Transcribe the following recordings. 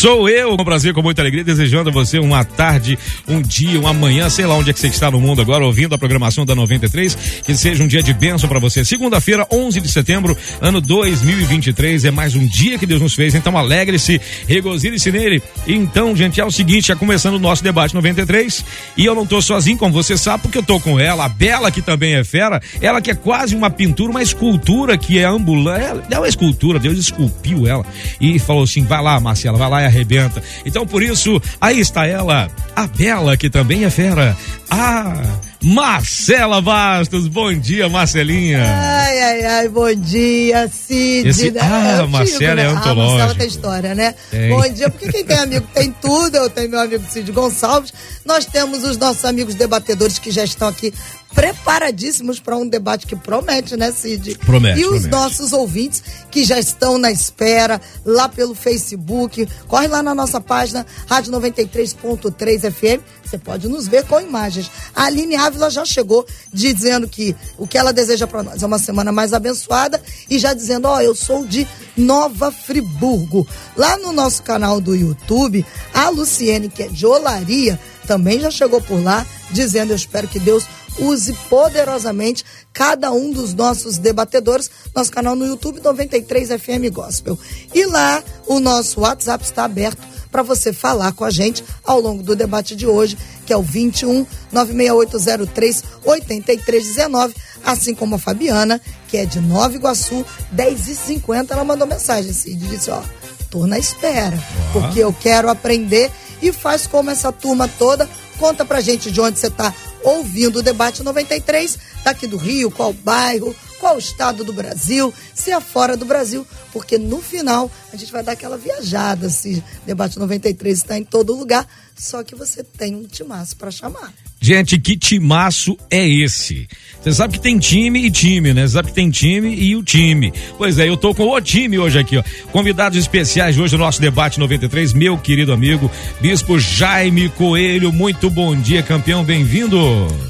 Sou eu, com prazer, com muita alegria, desejando a você uma tarde, um dia, uma manhã, sei lá onde é que você está no mundo agora, ouvindo a programação da 93, que seja um dia de bênção para você. Segunda-feira, 11 de setembro, ano 2023, é mais um dia que Deus nos fez, então alegre-se, regozile-se nele. Então, gente, é o seguinte, já começando o nosso debate 93, e eu não tô sozinho, como você sabe, porque eu tô com ela, a Bela, que também é fera, ela que é quase uma pintura, uma escultura que é ambulante, é uma escultura, Deus esculpiu ela, e falou assim, vai lá, Marcela, vai lá, arrebenta. Então por isso, aí está ela, a Bela, que também é fera. Ah, Marcela Bastos, bom dia, Marcelinha. Ai, ai, ai, bom dia, Cid. Esse, ah, Marcela é antológico. Ah, Marcela tem história, né? Tem. Bom dia, porque quem tem amigo tem tudo. Eu tenho meu amigo Cid Gonçalves. Nós temos os nossos amigos debatedores que já estão aqui preparadíssimos para um debate que promete, né, Cid? Promete. E os promete. nossos ouvintes que já estão na espera lá pelo Facebook. Corre lá na nossa página Rádio 93.3 FM. Você pode nos ver com imagens. A Aline Ávila já chegou dizendo que o que ela deseja para nós é uma semana mais abençoada e já dizendo: Ó, oh, eu sou de Nova Friburgo. Lá no nosso canal do YouTube, a Luciene, que é de Olaria, também já chegou por lá dizendo: Eu espero que Deus use poderosamente cada um dos nossos debatedores. Nosso canal no YouTube 93 FM Gospel. E lá o nosso WhatsApp está aberto para você falar com a gente ao longo do debate de hoje, que é o 21 96803 8319, assim como a Fabiana, que é de Nova Iguaçu, 10 e 50 ela mandou mensagem assim, disse, ó, tô na espera, porque eu quero aprender e faz como essa turma toda, conta pra gente de onde você tá ouvindo o debate 93, daqui do Rio, qual bairro, qual estado do Brasil, se é fora do Brasil, porque no final a gente vai dar aquela viajada, se debate 93 está em todo lugar, só que você tem um timaço para chamar. Gente, que timaço é esse? Você sabe que tem time e time, né? Você sabe que tem time e o time. Pois é, eu tô com o time hoje aqui, ó. Convidados especiais hoje no nosso debate 93, meu querido amigo, Bispo Jaime Coelho. Muito bom dia, campeão, bem-vindo.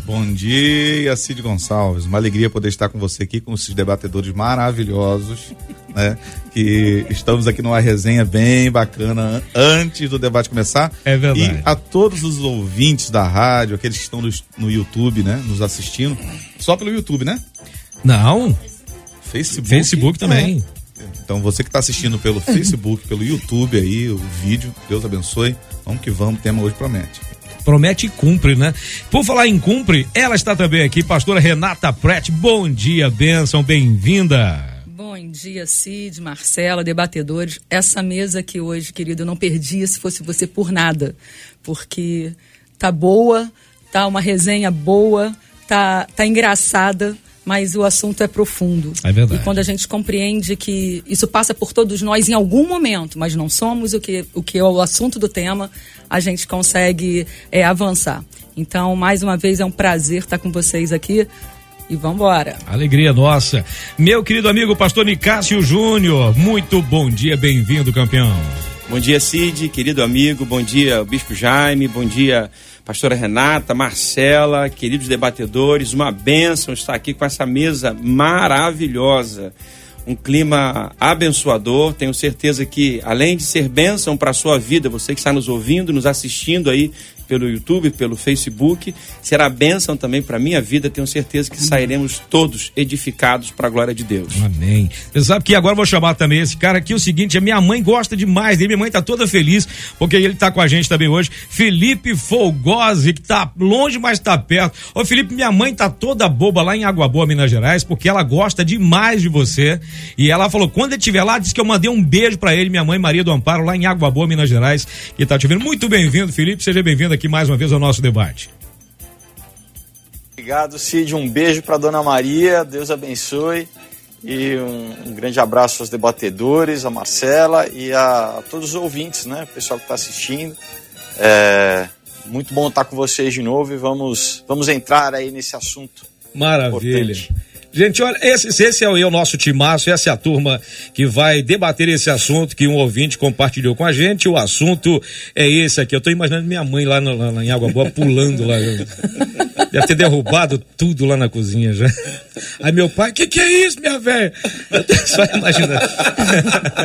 Bom dia, Cid Gonçalves. Uma alegria poder estar com você aqui, com esses debatedores maravilhosos, né? Que estamos aqui numa resenha bem bacana antes do debate começar. É verdade. E a todos os ouvintes da rádio, aqueles que estão no, no YouTube, né? Nos assistindo. Só pelo YouTube, né? Não. Facebook. Facebook também. É. Então você que está assistindo pelo Facebook, pelo YouTube aí, o vídeo, Deus abençoe. Vamos que vamos, o tema hoje promete. Promete e cumpre, né? Por falar em cumpre, ela está também aqui, pastora Renata Prete. Bom dia, bênção, bem-vinda. Bom dia, Cid, Marcela, debatedores. Essa mesa aqui hoje, querido, eu não perdia se fosse você por nada, porque tá boa, tá uma resenha boa, tá, tá engraçada, mas o assunto é profundo. É verdade. E quando a gente compreende que isso passa por todos nós em algum momento, mas não somos o que, o que é o assunto do tema, a gente consegue é, avançar. Então, mais uma vez, é um prazer estar com vocês aqui e vamos embora. Alegria nossa. Meu querido amigo pastor Nicásio Júnior, muito bom dia, bem-vindo, campeão. Bom dia, Cid, querido amigo, bom dia, Bispo Jaime, bom dia, pastora Renata, Marcela, queridos debatedores, uma bênção estar aqui com essa mesa maravilhosa. Um clima abençoador, tenho certeza que, além de ser bênção para a sua vida, você que está nos ouvindo, nos assistindo aí pelo YouTube, pelo Facebook. Será bênção também para a minha vida. Tenho certeza que sairemos todos edificados para a glória de Deus. Amém. Você sabe que agora eu vou chamar também esse cara aqui. O seguinte: a minha mãe gosta demais dele. Minha mãe tá toda feliz porque ele tá com a gente também hoje. Felipe Folgose, que tá longe, mas tá perto. Ô, Felipe, minha mãe tá toda boba lá em Água Boa, Minas Gerais, porque ela gosta demais de você. E ela falou: quando ele estiver lá, disse que eu mandei um beijo para ele, minha mãe Maria do Amparo, lá em Água Boa, Minas Gerais, que tá te vendo. Muito bem-vindo, Felipe. Seja bem-vindo aqui mais uma vez ao nosso debate. Obrigado, Cid. Um beijo para Dona Maria. Deus abençoe. E um, um, grande abraço aos debatedores, a Marcela e a, a todos os ouvintes, né? O pessoal que está assistindo. É, muito bom estar com vocês de novo e vamos, vamos entrar aí nesse assunto. Maravilha. Importante. Gente, olha, esse, esse é o, é o nosso timaço, essa é a turma que vai debater esse assunto que um ouvinte compartilhou com a gente. O assunto é esse aqui. Eu tô imaginando minha mãe lá, no, lá em Água Boa pulando lá. Deve ter derrubado tudo lá na cozinha já. Aí meu pai, que que é isso, minha velha? Só imaginando.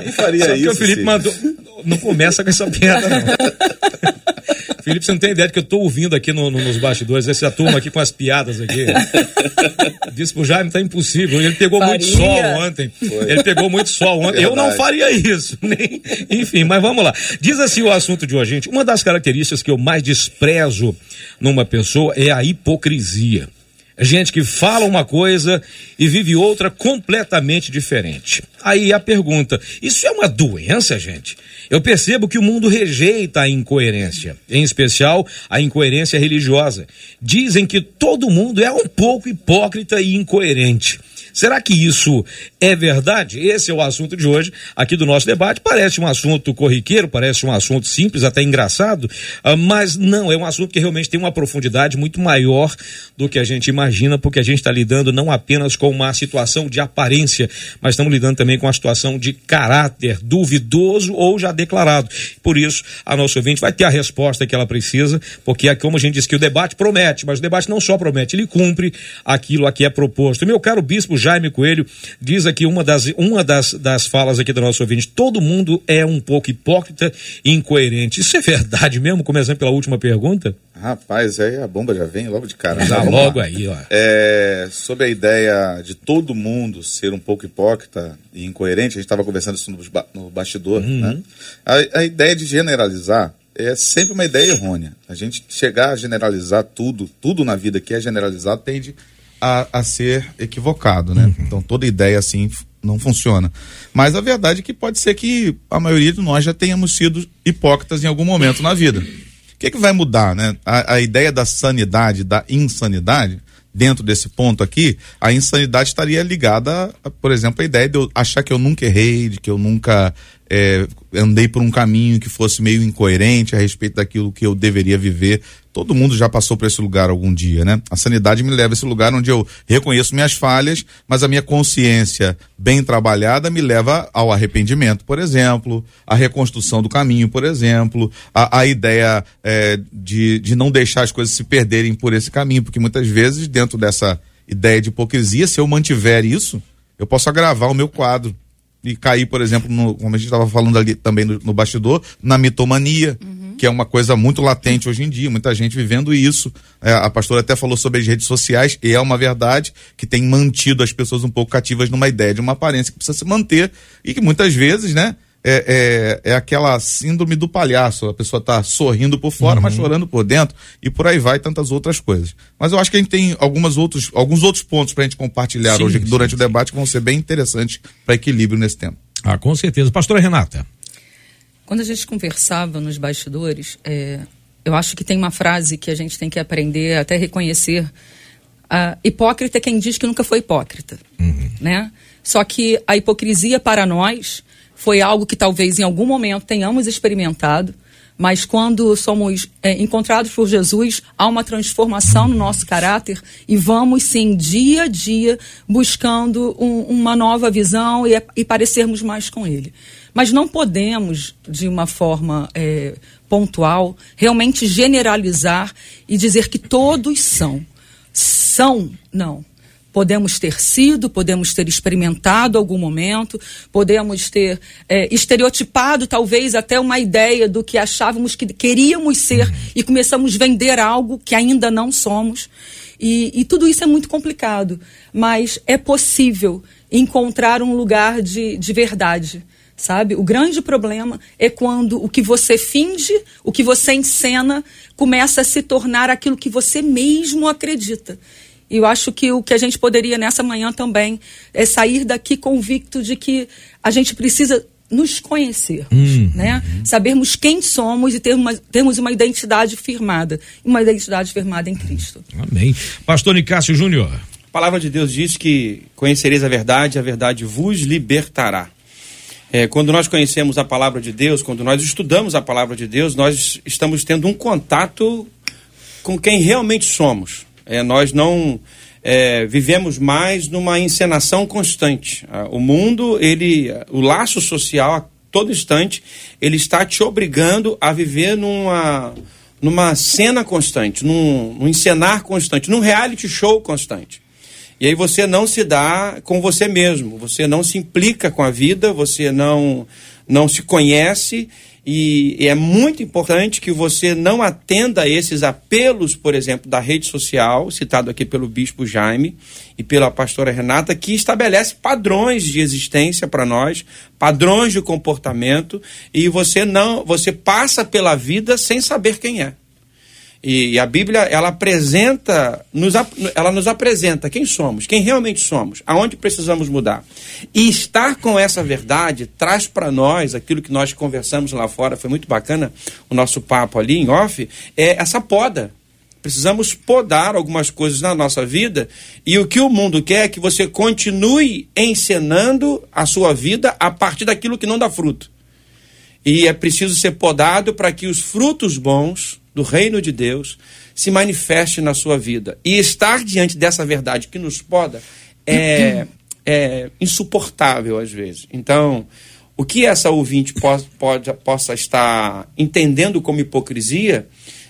Quem faria Só isso? que o Felipe mandou. Não começa com essa piada, não. Felipe, você não tem ideia do que eu tô ouvindo aqui no, no, nos bastidores, essa turma aqui com as piadas aqui. Disse pro Jaime, tá impossível. Ele pegou faria. muito sol ontem. Foi. Ele pegou muito sol ontem. Verdade. Eu não faria isso. Nem... Enfim, mas vamos lá. Diz assim o assunto de hoje, gente. Uma das características que eu mais desprezo numa pessoa é a hipocrisia. Gente que fala uma coisa e vive outra completamente diferente. Aí a pergunta: isso é uma doença, gente? Eu percebo que o mundo rejeita a incoerência, em especial a incoerência religiosa. Dizem que todo mundo é um pouco hipócrita e incoerente. Será que isso é verdade? Esse é o assunto de hoje aqui do nosso debate. Parece um assunto corriqueiro, parece um assunto simples, até engraçado, uh, mas não, é um assunto que realmente tem uma profundidade muito maior do que a gente imagina, porque a gente está lidando não apenas com uma situação de aparência, mas estamos lidando também com uma situação de caráter duvidoso ou já declarado. Por isso, a nossa ouvinte vai ter a resposta que ela precisa, porque é como a gente disse que o debate promete, mas o debate não só promete, ele cumpre aquilo a que é proposto. Meu caro bispo Jaime Coelho diz aqui uma das, uma das, das falas aqui do nosso ouvinte: todo mundo é um pouco hipócrita e incoerente. Isso é verdade mesmo? Começando pela última pergunta? Rapaz, aí a bomba já vem logo de cara. Já logo aí, ó. É, sobre a ideia de todo mundo ser um pouco hipócrita e incoerente, a gente estava conversando isso no, no bastidor, uhum. né? A, a ideia de generalizar é sempre uma ideia errônea. A gente chegar a generalizar tudo, tudo na vida que é generalizado tende a, a ser equivocado, né? Uhum. Então toda ideia assim não funciona. Mas a verdade é que pode ser que a maioria de nós já tenhamos sido hipócritas em algum momento na vida. O que, é que vai mudar, né? A, a ideia da sanidade, da insanidade, dentro desse ponto aqui, a insanidade estaria ligada, a, por exemplo, a ideia de eu achar que eu nunca errei, de que eu nunca é, andei por um caminho que fosse meio incoerente a respeito daquilo que eu deveria viver. Todo mundo já passou por esse lugar algum dia, né? A sanidade me leva a esse lugar onde eu reconheço minhas falhas, mas a minha consciência bem trabalhada me leva ao arrependimento, por exemplo, à reconstrução do caminho, por exemplo, a, a ideia é, de, de não deixar as coisas se perderem por esse caminho, porque muitas vezes, dentro dessa ideia de hipocrisia, se eu mantiver isso, eu posso agravar o meu quadro e cair, por exemplo, no, como a gente estava falando ali também no, no bastidor, na mitomania, uhum. que é uma coisa muito latente hoje em dia, muita gente vivendo isso. É, a pastora até falou sobre as redes sociais, e é uma verdade que tem mantido as pessoas um pouco cativas numa ideia de uma aparência que precisa se manter e que muitas vezes, né, é, é, é, aquela síndrome do palhaço. A pessoa está sorrindo por fora, uhum. mas chorando por dentro, e por aí vai tantas outras coisas. Mas eu acho que a gente tem algumas outros, alguns outros pontos para a gente compartilhar sim, hoje sim, durante sim. o debate que vão ser bem interessantes para equilíbrio nesse tempo. Ah, com certeza. Pastora Renata. Quando a gente conversava nos bastidores, é, eu acho que tem uma frase que a gente tem que aprender, até reconhecer. Uh, hipócrita é quem diz que nunca foi hipócrita. Uhum. Né? Só que a hipocrisia para nós foi algo que talvez em algum momento tenhamos experimentado, mas quando somos é, encontrados por Jesus, há uma transformação no nosso caráter e vamos, sim, dia a dia, buscando um, uma nova visão e, e, parecermos mais com Ele. Mas não podemos, de uma forma é, pontual, realmente generalizar e dizer que todos são. São, não podemos ter sido, podemos ter experimentado algum momento, podemos ter é, estereotipado talvez até uma ideia do que achávamos que queríamos ser e começamos a vender algo que ainda não somos. E, e tudo isso é muito complicado, mas é possível encontrar um lugar de, de verdade sabe? O grande problema é quando o que você finge, o que você encena, começa a se tornar aquilo que você mesmo acredita. E eu acho que o que a gente poderia nessa manhã também é sair daqui convicto de que a gente precisa nos conhecer, uhum. né? Sabermos quem somos e ter uma, termos uma identidade firmada, uma identidade firmada em Cristo. Amém. Pastor Nicásio Júnior. A palavra de Deus diz que conhecereis a verdade, a verdade vos libertará. É, quando nós conhecemos a palavra de Deus, quando nós estudamos a palavra de Deus, nós estamos tendo um contato com quem realmente somos. É, nós não é, vivemos mais numa encenação constante. Ah, o mundo, ele, o laço social a todo instante, ele está te obrigando a viver numa, numa cena constante, num, num encenar constante, num reality show constante. E aí você não se dá com você mesmo, você não se implica com a vida, você não, não se conhece e, é muito importante que você não atenda a esses apelos, por exemplo, da rede social, citado aqui pelo bispo Jaime e pela pastora Renata, que estabelece padrões de existência para nós, padrões de comportamento, e você não, você passa pela vida sem saber quem é. E a Bíblia, ela apresenta, nos, ela nos apresenta quem somos, quem realmente somos, aonde precisamos mudar. E estar com essa verdade traz para nós aquilo que nós conversamos lá fora, foi muito bacana o nosso papo ali em off, é essa poda. Precisamos podar algumas coisas na nossa vida e o que o mundo quer é que você continue encenando a sua vida a partir daquilo que não dá fruto. E é preciso ser podado para que os frutos bons do reino de Deus se manifeste na sua vida. E estar diante dessa verdade que nos poda é, é insuportável às vezes. Então, o que essa ouvinte pode, possa estar entendendo como hipocrisia,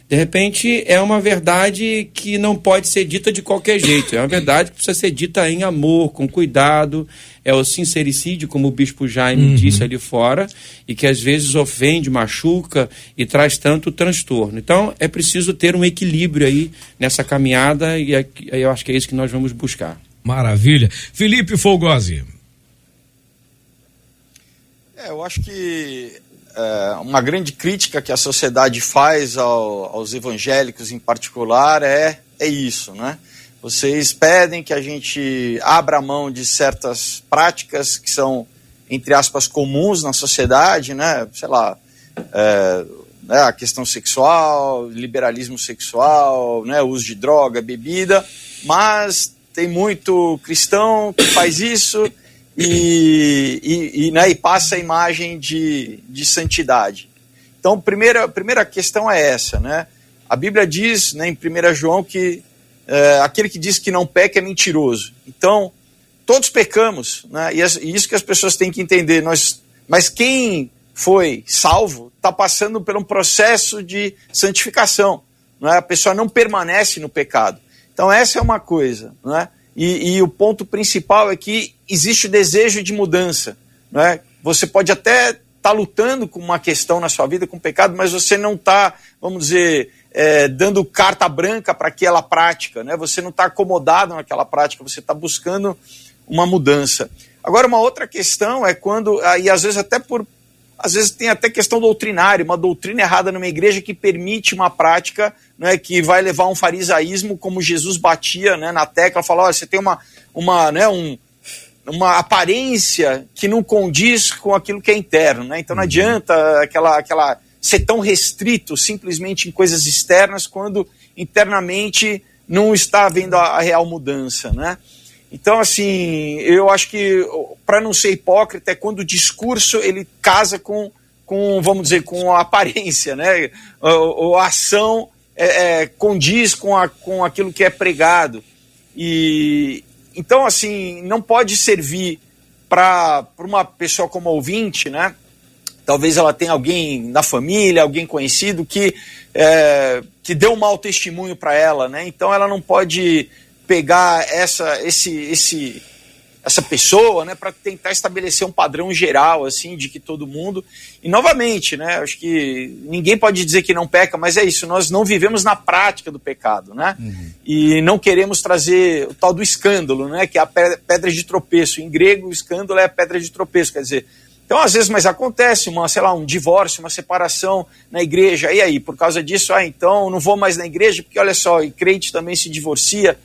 de repente é uma verdade que não pode ser dita de qualquer jeito. É uma verdade que precisa ser dita em amor, com cuidado, é o sincericídio, como o bispo Jaime uhum. disse ali fora, e que às vezes ofende, machuca e traz tanto transtorno. Então é preciso ter um equilíbrio aí nessa caminhada e eu acho que é isso que nós vamos buscar. Maravilha. Felipe Folgosi. É, eu acho que é, uma grande crítica que a sociedade faz ao, aos evangélicos em particular é, é isso, né? Vocês pedem que a gente abra mão de certas práticas que são, entre aspas, comuns na sociedade, né? Sei lá, é, né, a questão sexual, liberalismo sexual, né, uso de droga, bebida, mas tem muito cristão que faz isso e, e, e, né, e passa a imagem de, de santidade. Então, primeira, primeira questão é essa, né? A Bíblia diz né, em 1 João que é, aquele que diz que não peca é mentiroso. Então, todos pecamos, né? e, as, e isso que as pessoas têm que entender. Nós, mas quem foi salvo está passando por um processo de santificação. Não é? A pessoa não permanece no pecado. Então, essa é uma coisa. Não é? E, e o ponto principal é que existe o desejo de mudança. Não é? Você pode até estar tá lutando com uma questão na sua vida, com o pecado, mas você não está, vamos dizer, é, dando carta branca para aquela prática, né? Você não está acomodado naquela prática, você está buscando uma mudança. Agora, uma outra questão é quando, e às vezes até por, às vezes tem até questão doutrinária, uma doutrina errada numa igreja que permite uma prática né, que vai levar a um farisaísmo, como Jesus batia né, na tecla, falava, você tem uma, uma, né, um, uma aparência que não condiz com aquilo que é interno, né? Então não uhum. adianta aquela, aquela ser tão restrito simplesmente em coisas externas quando internamente não está havendo a, a real mudança, né? Então, assim, eu acho que para não ser hipócrita é quando o discurso ele casa com, com vamos dizer, com a aparência, né? Ou, ou a ação é, é, condiz com, a, com aquilo que é pregado. E então, assim, não pode servir para uma pessoa como ouvinte, né? talvez ela tenha alguém na família, alguém conhecido que, é, que deu um mau testemunho para ela, né? Então ela não pode pegar essa, esse, esse, essa pessoa, né, para tentar estabelecer um padrão geral, assim, de que todo mundo. E novamente, né, acho que ninguém pode dizer que não peca, mas é isso, nós não vivemos na prática do pecado, né? Uhum. E não queremos trazer o tal do escândalo, né, que é a pedra de tropeço. Em grego, o escândalo é a pedra de tropeço, quer dizer, então, às vezes, mas acontece uma, sei lá, um divórcio, uma separação na igreja. E aí, por causa disso, ah, então não vou mais na igreja, porque olha só, e crente também se divorcia.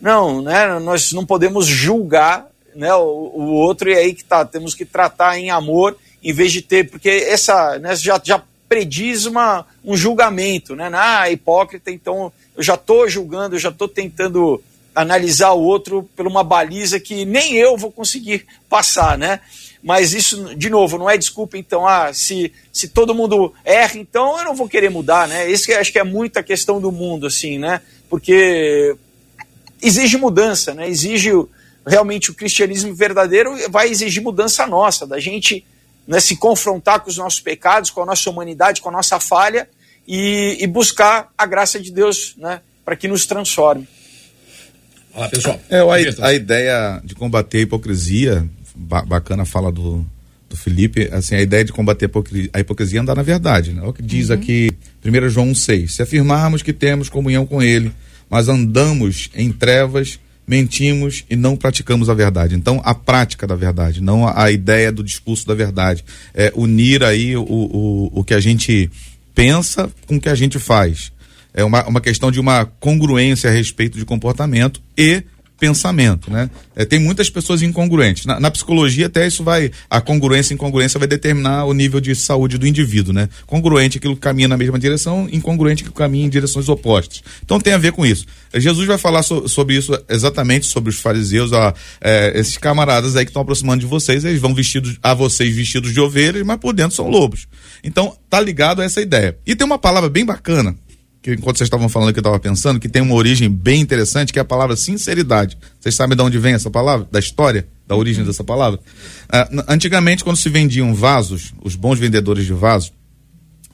Não, né? Nós não podemos julgar né, o, o outro, e aí que tá, temos que tratar em amor, em vez de ter, porque essa né, já, já prediz uma, um julgamento, né? Ah, hipócrita, então eu já estou julgando, eu já estou tentando analisar o outro por uma baliza que nem eu vou conseguir passar, né? Mas isso, de novo, não é desculpa, então, ah, se, se todo mundo erra, então eu não vou querer mudar, né? Isso que acho que é muita questão do mundo, assim, né? Porque exige mudança, né? Exige realmente o cristianismo verdadeiro vai exigir mudança nossa, da gente né, se confrontar com os nossos pecados, com a nossa humanidade, com a nossa falha e, e buscar a graça de Deus, né? Para que nos transforme. Olá, pessoal. É, a, a, ideia de combater a hipocrisia, ba bacana a fala do, do Felipe, assim, a ideia de combater a hipocrisia, a hipocrisia é andar na verdade, né? É o que diz uhum. aqui, 1 João 6, se afirmarmos que temos comunhão com ele, mas andamos em trevas, mentimos e não praticamos a verdade. Então, a prática da verdade, não a, a ideia do discurso da verdade. É unir aí o, o, o que a gente pensa com o que a gente faz é uma, uma questão de uma congruência a respeito de comportamento e pensamento, né? É, tem muitas pessoas incongruentes. Na, na, psicologia até isso vai, a congruência e incongruência vai determinar o nível de saúde do indivíduo, né? Congruente aquilo que caminha na mesma direção, incongruente que caminha em direções opostas. Então tem a ver com isso. Jesus vai falar so, sobre isso exatamente sobre os fariseus, ó, é, esses camaradas aí que estão aproximando de vocês, eles vão vestidos a vocês vestidos de ovelhas, mas por dentro são lobos. Então tá ligado a essa ideia. E tem uma palavra bem bacana que enquanto vocês estavam falando que eu estava pensando, que tem uma origem bem interessante, que é a palavra sinceridade. Vocês sabem de onde vem essa palavra? Da história? Da origem dessa palavra? Uh, antigamente, quando se vendiam vasos, os bons vendedores de vasos,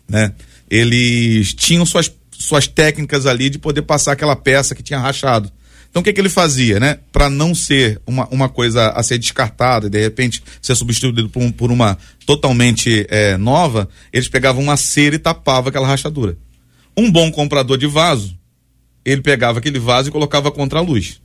né, eles tinham suas, suas técnicas ali de poder passar aquela peça que tinha rachado. Então o que, que ele fazia, né? Para não ser uma, uma coisa a ser descartada e de repente ser substituído por, um, por uma totalmente é, nova, eles pegavam uma cera e tapavam aquela rachadura. Um bom comprador de vaso, ele pegava aquele vaso e colocava contra a luz.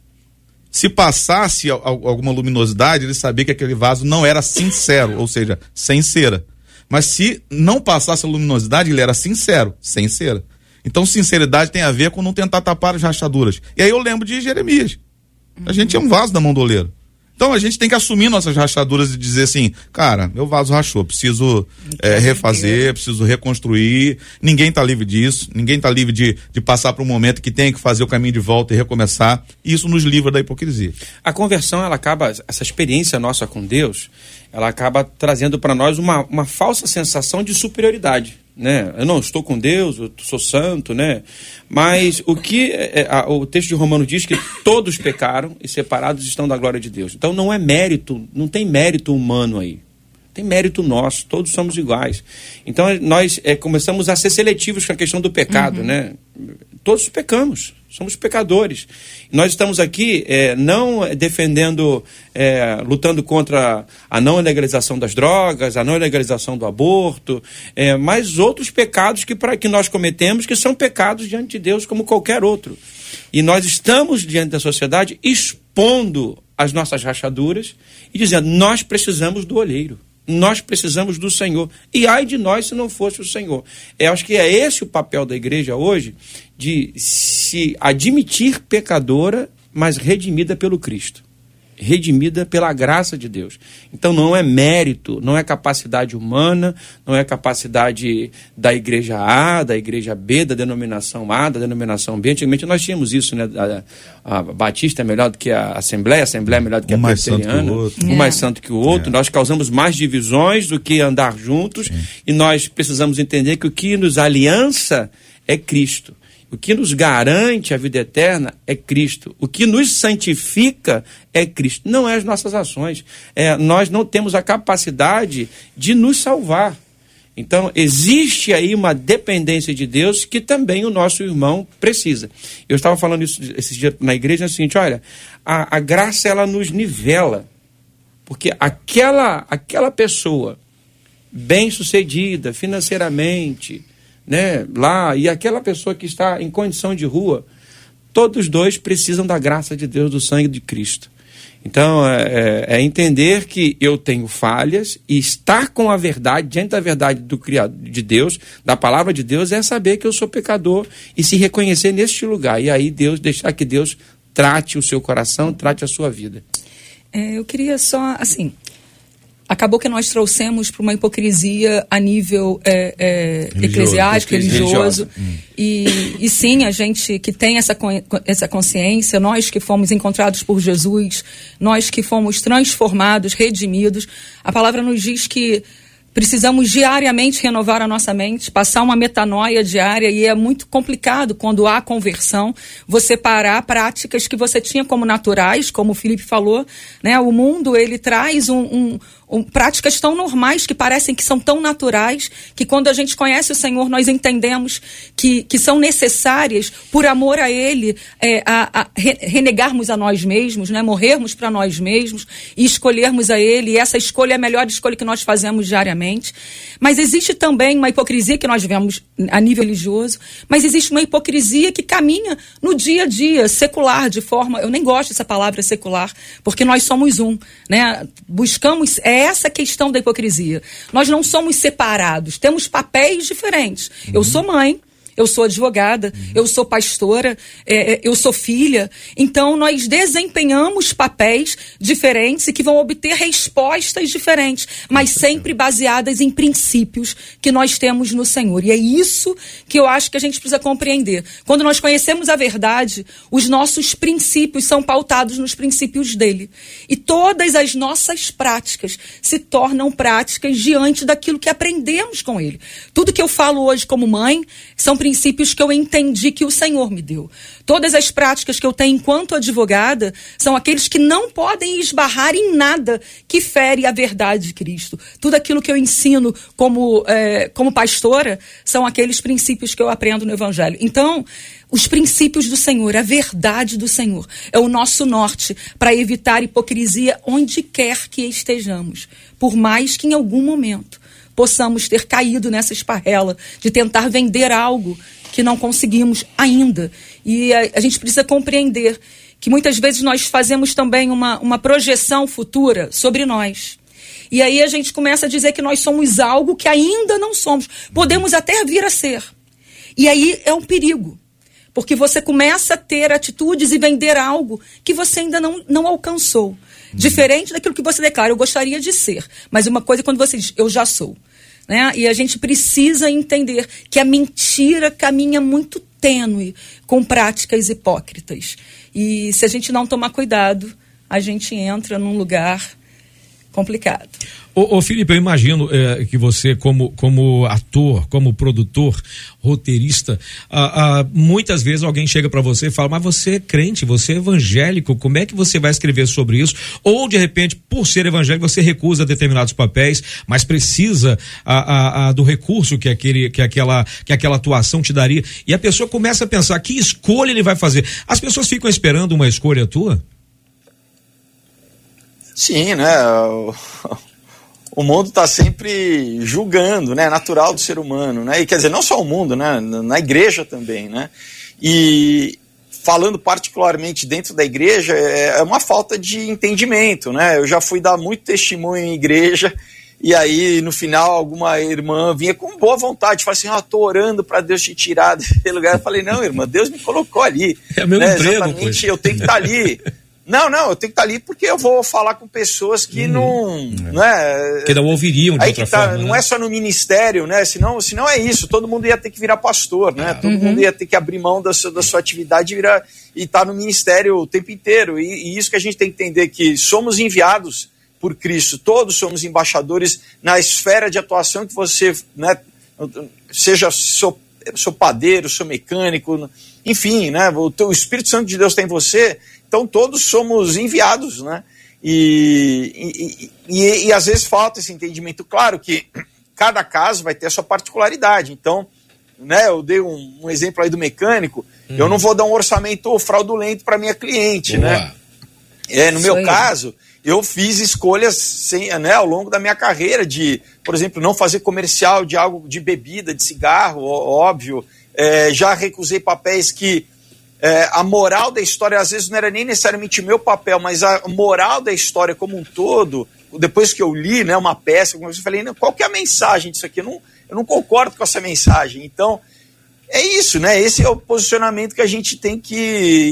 Se passasse alguma luminosidade, ele sabia que aquele vaso não era sincero, ou seja, sem cera. Mas se não passasse a luminosidade, ele era sincero, sem cera. Então, sinceridade tem a ver com não tentar tapar as rachaduras. E aí eu lembro de Jeremias. A gente tinha um vaso da mão do oleiro. Então a gente tem que assumir nossas rachaduras e dizer assim, cara, meu vaso rachou, preciso é, refazer, preciso reconstruir. Ninguém está livre disso, ninguém está livre de, de passar por um momento que tem que fazer o caminho de volta e recomeçar. E isso nos livra da hipocrisia. A conversão, ela acaba, essa experiência nossa com Deus, ela acaba trazendo para nós uma, uma falsa sensação de superioridade né? Eu não estou com Deus, eu sou santo, né? Mas o que é, é, a, o texto de Romanos diz que todos pecaram e separados estão da glória de Deus. Então não é mérito, não tem mérito humano aí. Tem mérito nosso, todos somos iguais. Então nós é, começamos a ser seletivos com a questão do pecado, uhum. né? Todos pecamos, somos pecadores. Nós estamos aqui é, não defendendo, é, lutando contra a não legalização das drogas, a não legalização do aborto, é, mas outros pecados que, pra, que nós cometemos que são pecados diante de Deus como qualquer outro. E nós estamos diante da sociedade expondo as nossas rachaduras e dizendo: nós precisamos do olheiro. Nós precisamos do Senhor. E ai de nós se não fosse o Senhor. Eu acho que é esse o papel da igreja hoje, de se admitir pecadora, mas redimida pelo Cristo redimida pela graça de Deus. Então não é mérito, não é capacidade humana, não é capacidade da igreja A, da igreja B, da denominação A, da denominação B. Antigamente nós tínhamos isso, né? A, a Batista é melhor do que a Assembleia, a Assembleia é melhor do que um a mais santo que o outro. Um é. mais santo que o outro. É. Nós causamos mais divisões do que andar juntos Sim. e nós precisamos entender que o que nos aliança é Cristo. O que nos garante a vida eterna é Cristo. O que nos santifica é Cristo. Não é as nossas ações. É, nós não temos a capacidade de nos salvar. Então, existe aí uma dependência de Deus que também o nosso irmão precisa. Eu estava falando isso esse dia na igreja, é o seguinte, olha, a, a graça ela nos nivela. Porque aquela, aquela pessoa bem-sucedida financeiramente, né, lá, e aquela pessoa que está em condição de rua, todos dois precisam da graça de Deus, do sangue de Cristo. Então, é, é, é, entender que eu tenho falhas e estar com a verdade, diante da verdade do Criador, de Deus, da palavra de Deus, é saber que eu sou pecador e se reconhecer neste lugar. E aí Deus, deixar que Deus trate o seu coração, trate a sua vida. É, eu queria só, assim, acabou que nós trouxemos para uma hipocrisia a nível é, é, eclesiástico, religioso. Hum. E, e sim, a gente que tem essa, essa consciência, nós que fomos encontrados por Jesus, nós que fomos transformados, redimidos, a palavra nos diz que Precisamos diariamente renovar a nossa mente, passar uma metanoia diária e é muito complicado quando há conversão você parar práticas que você tinha como naturais, como o Felipe falou, né? O mundo ele traz um, um, um, práticas tão normais que parecem que são tão naturais que quando a gente conhece o Senhor nós entendemos que, que são necessárias por amor a Ele é, a, a re, renegarmos a nós mesmos, né? morrermos para nós mesmos e escolhermos a Ele. E essa escolha é a melhor escolha que nós fazemos diariamente. Mas existe também uma hipocrisia que nós vemos a nível religioso, mas existe uma hipocrisia que caminha no dia a dia, secular, de forma. Eu nem gosto dessa palavra secular, porque nós somos um. Né? Buscamos. É essa questão da hipocrisia. Nós não somos separados, temos papéis diferentes. Uhum. Eu sou mãe, eu sou advogada, uhum. eu sou pastora, é, é, eu sou filha. Então, nós desempenhamos papéis diferentes e que vão obter respostas diferentes, mas sempre baseadas em princípios que nós temos no Senhor. E é isso que eu acho que a gente precisa compreender. Quando nós conhecemos a verdade, os nossos princípios são pautados nos princípios dele. E todas as nossas práticas se tornam práticas diante daquilo que aprendemos com ele. Tudo que eu falo hoje como mãe são princípios princípios que eu entendi que o Senhor me deu. Todas as práticas que eu tenho enquanto advogada são aqueles que não podem esbarrar em nada que fere a verdade de Cristo. Tudo aquilo que eu ensino como, é, como pastora são aqueles princípios que eu aprendo no Evangelho. Então, os princípios do Senhor, a verdade do Senhor, é o nosso norte para evitar hipocrisia onde quer que estejamos, por mais que em algum momento possamos ter caído nessa esparrela de tentar vender algo que não conseguimos ainda. E a, a gente precisa compreender que muitas vezes nós fazemos também uma, uma projeção futura sobre nós. E aí a gente começa a dizer que nós somos algo que ainda não somos. Podemos até vir a ser. E aí é um perigo. Porque você começa a ter atitudes e vender algo que você ainda não, não alcançou. Diferente daquilo que você declara, eu gostaria de ser. Mas uma coisa é quando você diz, eu já sou. Né? E a gente precisa entender que a mentira caminha muito tênue com práticas hipócritas. E se a gente não tomar cuidado, a gente entra num lugar complicado. Ô, ô Felipe, eu imagino é, que você, como, como ator, como produtor, roteirista, ah, ah, muitas vezes alguém chega para você e fala, mas você é crente, você é evangélico, como é que você vai escrever sobre isso? Ou, de repente, por ser evangélico, você recusa determinados papéis, mas precisa ah, do recurso que, aquele, que, aquela, que aquela atuação te daria. E a pessoa começa a pensar, que escolha ele vai fazer? As pessoas ficam esperando uma escolha tua? Sim, né? o mundo está sempre julgando, né? É natural do ser humano, né? E quer dizer, não só o mundo, né? Na igreja também, né? E falando particularmente dentro da igreja, é, é uma falta de entendimento, né? Eu já fui dar muito testemunho em igreja e aí no final alguma irmã vinha com boa vontade, falava assim: "Ah, tô orando para Deus te tirar daquele lugar". Eu falei: "Não, irmã, Deus me colocou ali". É meu né? emprego, Exatamente, pois. eu tenho que estar tá ali. Não, não, eu tenho que estar ali porque eu vou falar com pessoas que uhum. não. Não é, que não ouviriam de aí outra que tá, forma. Não né? é só no ministério, né? Senão, senão é isso, todo mundo ia ter que virar pastor, né? Todo Uhum. mundo ia ter que abrir mão da sua, da sua atividade e virar, e estar no ministério o tempo inteiro. E, e isso que a gente tem que entender: que somos enviados por Cristo, todos somos embaixadores na esfera de atuação que você, né? Seja seu, seu padeiro, seu mecânico, enfim, né? O, teu, o Espírito Santo de Deus tem em você então todos somos enviados, né? E, e, e, e, às vezes falta esse entendimento. Claro que cada caso vai ter a sua particularidade. Então, né, eu dei um, um exemplo aí do mecânico. Hum. Eu não vou dar um orçamento fraudulento para minha cliente, Boa. né? É, no Isso meu aí. caso, eu fiz escolhas sem, né, ao longo da minha carreira de, por exemplo, não fazer comercial de algo de bebida, de cigarro, óbvio. É, já recusei papéis que é, a moral da história, às vezes, não era nem necessariamente meu papel, mas a moral da história como um todo, depois que eu li né, uma peça, eu falei, "Não, qual que é a mensagem disso aqui? Eu não, eu não concordo com essa mensagem. Então, é isso, né? Esse é o posicionamento que a gente tem que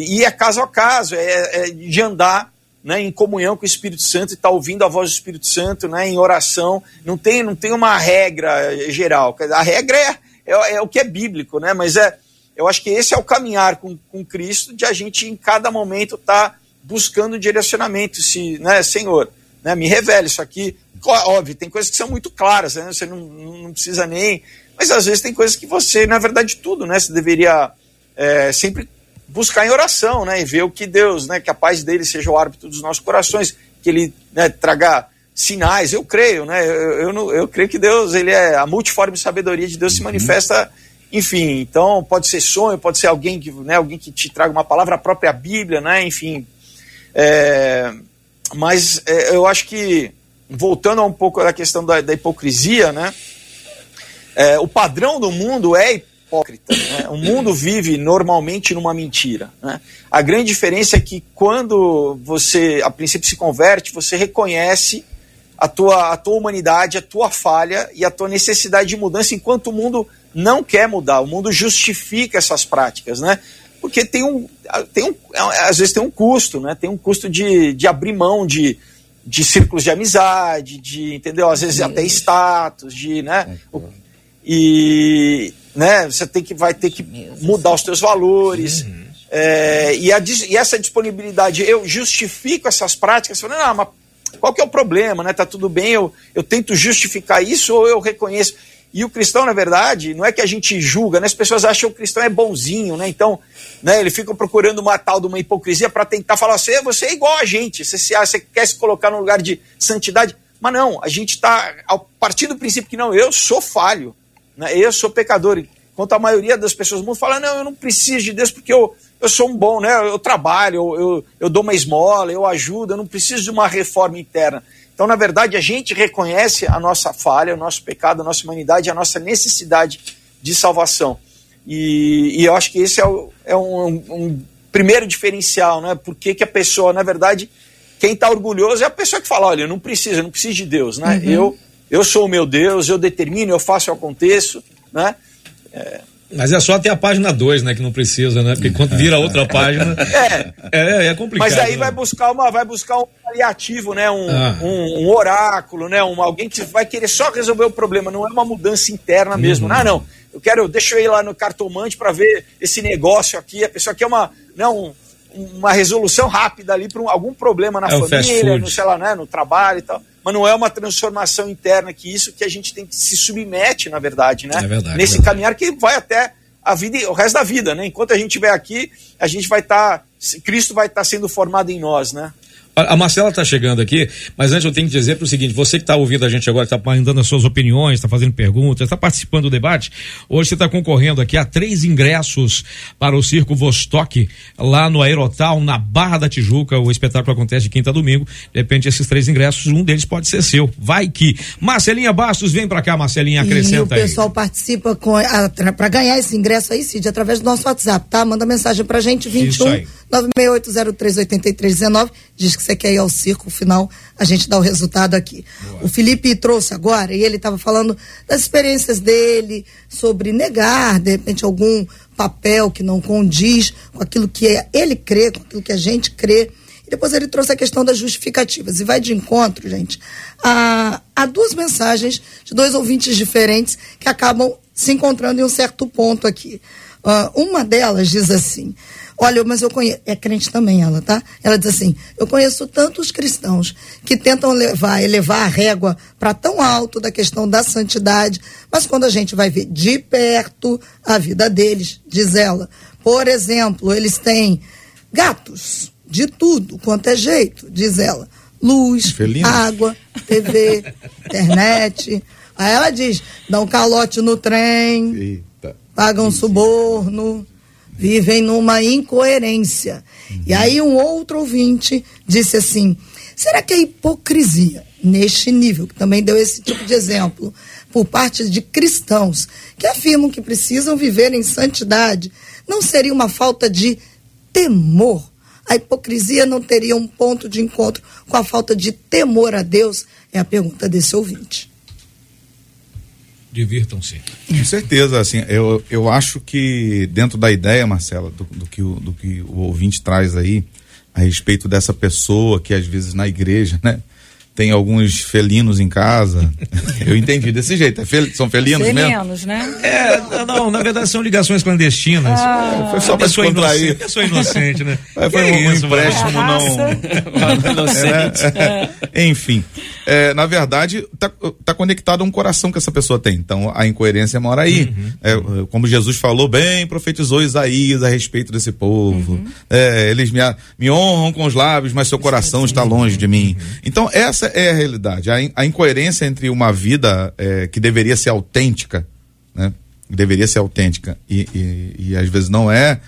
ir a caso a caso, é, é de andar né, em comunhão com o Espírito Santo e está ouvindo a voz do Espírito Santo né, em oração. Não tem, não tem uma regra geral. A regra é, é, é o que é bíblico, né? mas é, eu acho que esse é o caminhar com, com Cristo, de a gente em cada momento estar tá buscando direcionamento. Se, né, Senhor, né, me revele isso aqui. Óbvio, tem coisas que são muito claras, né, você não, não precisa nem. Mas às vezes tem coisas que você, na verdade, tudo, né? Você deveria é, sempre buscar em oração, né? E ver o que Deus, né? Que a paz dele seja o árbitro dos nossos corações, que ele né, traga sinais. Eu creio, né? Eu, eu, eu, creio que Deus, ele é a multiforme sabedoria de Deus se uhum. Enfim, então pode ser sonho, pode ser alguém que, né, alguém que te traga uma palavra, a própria Bíblia, né? Enfim, é, mas é, eu acho que voltando um pouco da questão da, da hipocrisia, né? É, o padrão do mundo é hipócrita. Né? O mundo vive normalmente numa mentira. Né? A grande diferença é que quando você, a princípio, se converte, você reconhece a tua, a tua humanidade, a tua falha e a tua necessidade de mudança, enquanto o mundo não quer mudar. O mundo justifica essas práticas, né? Porque tem um, tem um às vezes tem um custo, né? Tem um custo de, de abrir mão de, de círculos de amizade, de, entendeu? Às vezes até status, de, né? O, e né, você tem que, vai ter que mudar os seus valores. É, e, a, e, essa disponibilidade, eu justifico essas práticas, falando, não, mas qual que é o problema, né? Tá tudo bem, eu, eu tento justificar isso ou eu reconheço. E o cristão, na verdade, não é que a gente julga, né? As pessoas acham que o cristão é bonzinho, né? Então, né, ele fica procurando uma tal de uma hipocrisia para tentar falar assim, você é igual a gente, você, se, você quer se colocar num lugar de santidade. Mas não, a gente está, a partir do princípio que não, eu sou falho. Né? Eu sou pecador. Enquanto a maioria das pessoas do mundo fala, não, eu não preciso de Deus porque eu, eu sou um bom, né? eu trabalho, eu, eu, eu dou uma esmola, eu ajudo, eu não preciso de uma reforma interna. Então, na verdade, a gente reconhece a nossa falha, o nosso pecado, a nossa humanidade, a nossa necessidade de salvação. E, e eu acho que esse é, o, é um, um, primeiro diferencial, né? Porque que a pessoa, na verdade, quem está orgulhoso é a pessoa que fala, olha, eu não preciso, eu não preciso de Deus, né? Uhum. Eu eu sou o meu Deus, eu determino, eu faço, eu aconteço, né? É... Mas é só até a página 2, né, que não precisa, né? Porque quando vira outra página. É, é, é complicado. Mas aí né? vai buscar uma, vai buscar um aliativo, né? Um, ah. um, um, oráculo, né? Um, alguém que vai querer só resolver o problema, não é uma mudança interna mesmo. Uhum. Ah, não. Eu quero, deixa eu ir lá no cartomante para ver esse negócio aqui. A pessoa quer uma, não, né, uma resolução rápida ali para um, algum problema na é família, no, sei lá, né, no trabalho e tal mas não é uma transformação interna que isso que a gente tem que se submete, na verdade, né? É verdade, Nesse é verdade. caminhar que vai até a vida, o resto da vida, né? Enquanto a gente estiver aqui, a gente vai estar, tá, Cristo vai estar tá sendo formado em nós, né? A Marcela está chegando aqui, mas antes eu tenho que dizer para o seguinte: você que está ouvindo a gente agora, está mandando as suas opiniões, está fazendo perguntas, está participando do debate, hoje você está concorrendo aqui a três ingressos para o Circo Vostok, lá no Aerotal, na Barra da Tijuca. O espetáculo acontece de quinta a domingo. De repente, esses três ingressos, um deles pode ser seu. Vai que. Marcelinha Bastos, vem para cá, Marcelinha, acrescenta aí. o pessoal aí. participa para ganhar esse ingresso aí, Cid, através do nosso WhatsApp, tá? Manda mensagem para gente, 21 968038319. Diz que você quer ir ao circo, final a gente dá o resultado aqui. Boa. O Felipe trouxe agora, e ele estava falando das experiências dele, sobre negar, de repente, algum papel que não condiz com aquilo que ele crê, com aquilo que a gente crê. E depois ele trouxe a questão das justificativas. E vai de encontro, gente, a, a duas mensagens de dois ouvintes diferentes que acabam se encontrando em um certo ponto aqui. Uh, uma delas diz assim: Olha, mas eu conheço. É crente também ela, tá? Ela diz assim: eu conheço tantos cristãos que tentam levar, elevar a régua para tão alto da questão da santidade, mas quando a gente vai ver de perto a vida deles, diz ela, por exemplo, eles têm gatos de tudo quanto é jeito, diz ela. Luz, Felina. água, TV, internet. Aí ela diz: dão calote no trem, Eita. pagam suborno vivem numa incoerência. Uhum. E aí um outro ouvinte disse assim: será que a hipocrisia, neste nível, que também deu esse tipo de exemplo, por parte de cristãos que afirmam que precisam viver em santidade, não seria uma falta de temor? A hipocrisia não teria um ponto de encontro com a falta de temor a Deus? É a pergunta desse ouvinte divirtam-se. Com certeza, assim, eu, eu acho que dentro da ideia, Marcela, do, do, que, o, do que o ouvinte traz aí, a respeito dessa pessoa que às vezes na igreja, né? Tem alguns felinos em casa. Eu entendi desse jeito. É fel- são felinos mesmo? Menos, né? É, não, na verdade são ligações clandestinas. Ah. Foi só pra pessoa descontrair. inocente, pessoa inocente, né? Mas foi um isso, empréstimo não. Inocente. É, Enfim, é, na verdade, tá, tá conectado a um coração que essa pessoa tem. Então, a incoerência mora aí. É, como Jesus falou bem, profetizou Isaías a respeito desse povo. É, eles me, me honram com os lábios, mas seu coração está longe de mim. Então, essa é a realidade. A, in- a incoerência entre uma vida é, que deveria ser autêntica, né? Deveria ser autêntica e, e, e às vezes não é,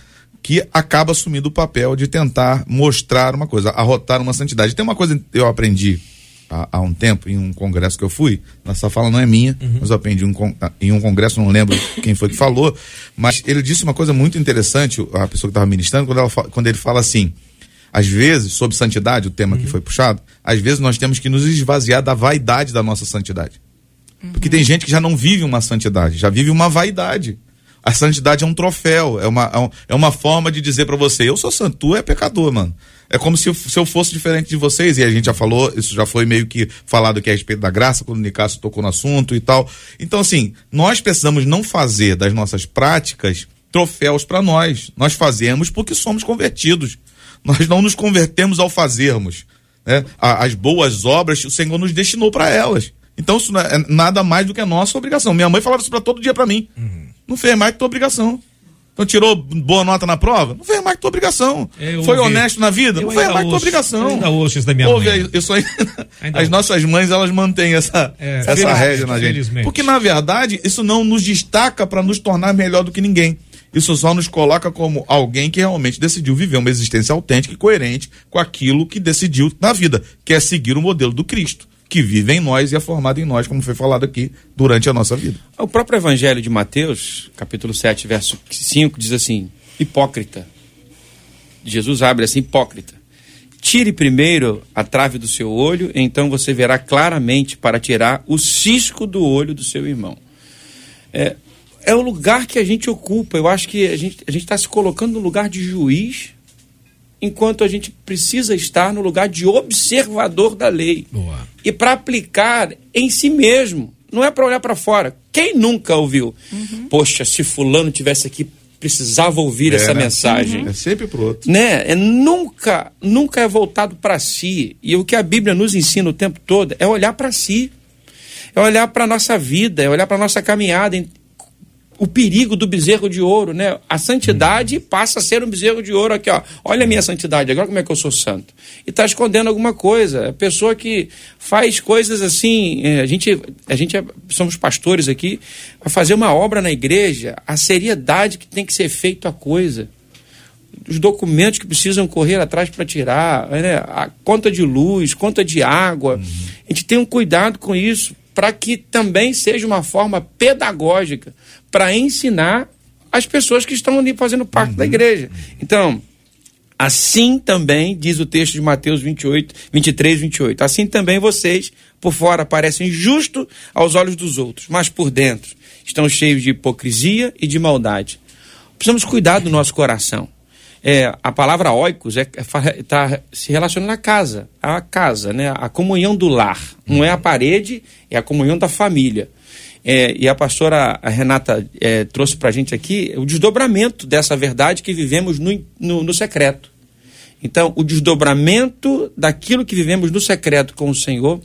que acaba assumindo o papel de tentar mostrar uma coisa, arrotar uma santidade. Tem uma coisa que eu aprendi há, há um tempo, em um congresso que eu fui, essa fala não é minha, mas eu aprendi um con- em um congresso, não lembro quem foi que falou, mas ele disse uma coisa muito interessante, a pessoa que estava ministrando, quando, ela quando ele fala assim, às vezes, sobre santidade, o tema que foi puxado, às vezes nós temos que nos esvaziar da vaidade da nossa santidade. Porque tem gente que já não vive uma santidade, já vive uma vaidade. A santidade é um troféu, é uma, é é uma forma de dizer pra você: eu sou santo, tu é pecador, mano. É como se eu, se eu fosse diferente de vocês, e a gente já falou, isso já foi meio que falado aqui a respeito da graça, quando o Nicasso tocou no assunto e tal. Então, assim, nós precisamos não fazer das nossas práticas troféus para nós. Nós fazemos porque somos convertidos. Nós não nos convertemos ao fazermos. né? As boas obras, o Senhor nos destinou para elas. Então, isso não é nada mais do que a nossa obrigação. Minha mãe falava isso pra todo dia para mim. Não fez mais que tua obrigação. Então tirou boa nota na prova? Não fez mais que tua obrigação. É, eu Foi ouvi. honesto na vida? Eu não fez mais que tua obrigação. Eu ainda ouço isso da minha Ouve mãe. aí, isso aí. Ainda As ouço. nossas mães, elas mantêm essa, É, essa rédea na gente. Porque, na verdade, isso não nos destaca para nos tornar melhor do que ninguém. Isso só nos coloca como alguém que realmente decidiu viver uma existência autêntica e coerente com aquilo que decidiu na vida, que é seguir o modelo do Cristo, que vive em nós e é formado em nós, como foi falado aqui durante a nossa vida. O próprio Evangelho de Mateus, capítulo 7, verso 5, diz assim: hipócrita. Jesus abre assim: hipócrita. Tire primeiro a trave do seu olho, então você verá claramente para tirar o cisco do olho do seu irmão. É, é o lugar que a gente ocupa. Eu acho que a gente a está se colocando no lugar de juiz, enquanto a gente precisa estar no lugar de observador da lei Boa. e para aplicar em si mesmo. Não é para olhar para fora. Quem nunca ouviu? Poxa, se fulano tivesse aqui, precisava ouvir essa É, né? mensagem. É sempre pro outro. Né? É nunca, nunca é voltado para si. E o que a Bíblia nos ensina o tempo todo é olhar para si. É olhar para a nossa vida, é olhar para a nossa caminhada. O perigo do bezerro de ouro, né? A santidade passa a ser um bezerro de ouro aqui, ó. Olha a minha santidade, agora como é que eu sou santo? E está escondendo alguma coisa. A pessoa que faz coisas assim, é, a gente, a gente é- somos pastores aqui, a fazer uma obra na igreja, a seriedade que tem que ser feito a coisa os documentos que precisam correr atrás para tirar, né? a conta de luz, conta de água. A gente tem um cuidado com isso para que também seja uma forma pedagógica para ensinar as pessoas que estão ali fazendo parte da igreja. Então, Assim também, diz o texto de Mateus 28, 23, 28. Assim também vocês, por fora, parecem justos aos olhos dos outros, mas por dentro estão cheios de hipocrisia e de maldade. Precisamos cuidar do nosso coração. É, a palavra oikos é, tá, se relaciona à casa, à casa, né? a comunhão do lar. Não é a parede, é a comunhão da família. É, e a pastora Renata é, trouxe para a gente aqui o desdobramento dessa verdade que vivemos no, no, no secreto. Então, o desdobramento daquilo que vivemos no secreto com o Senhor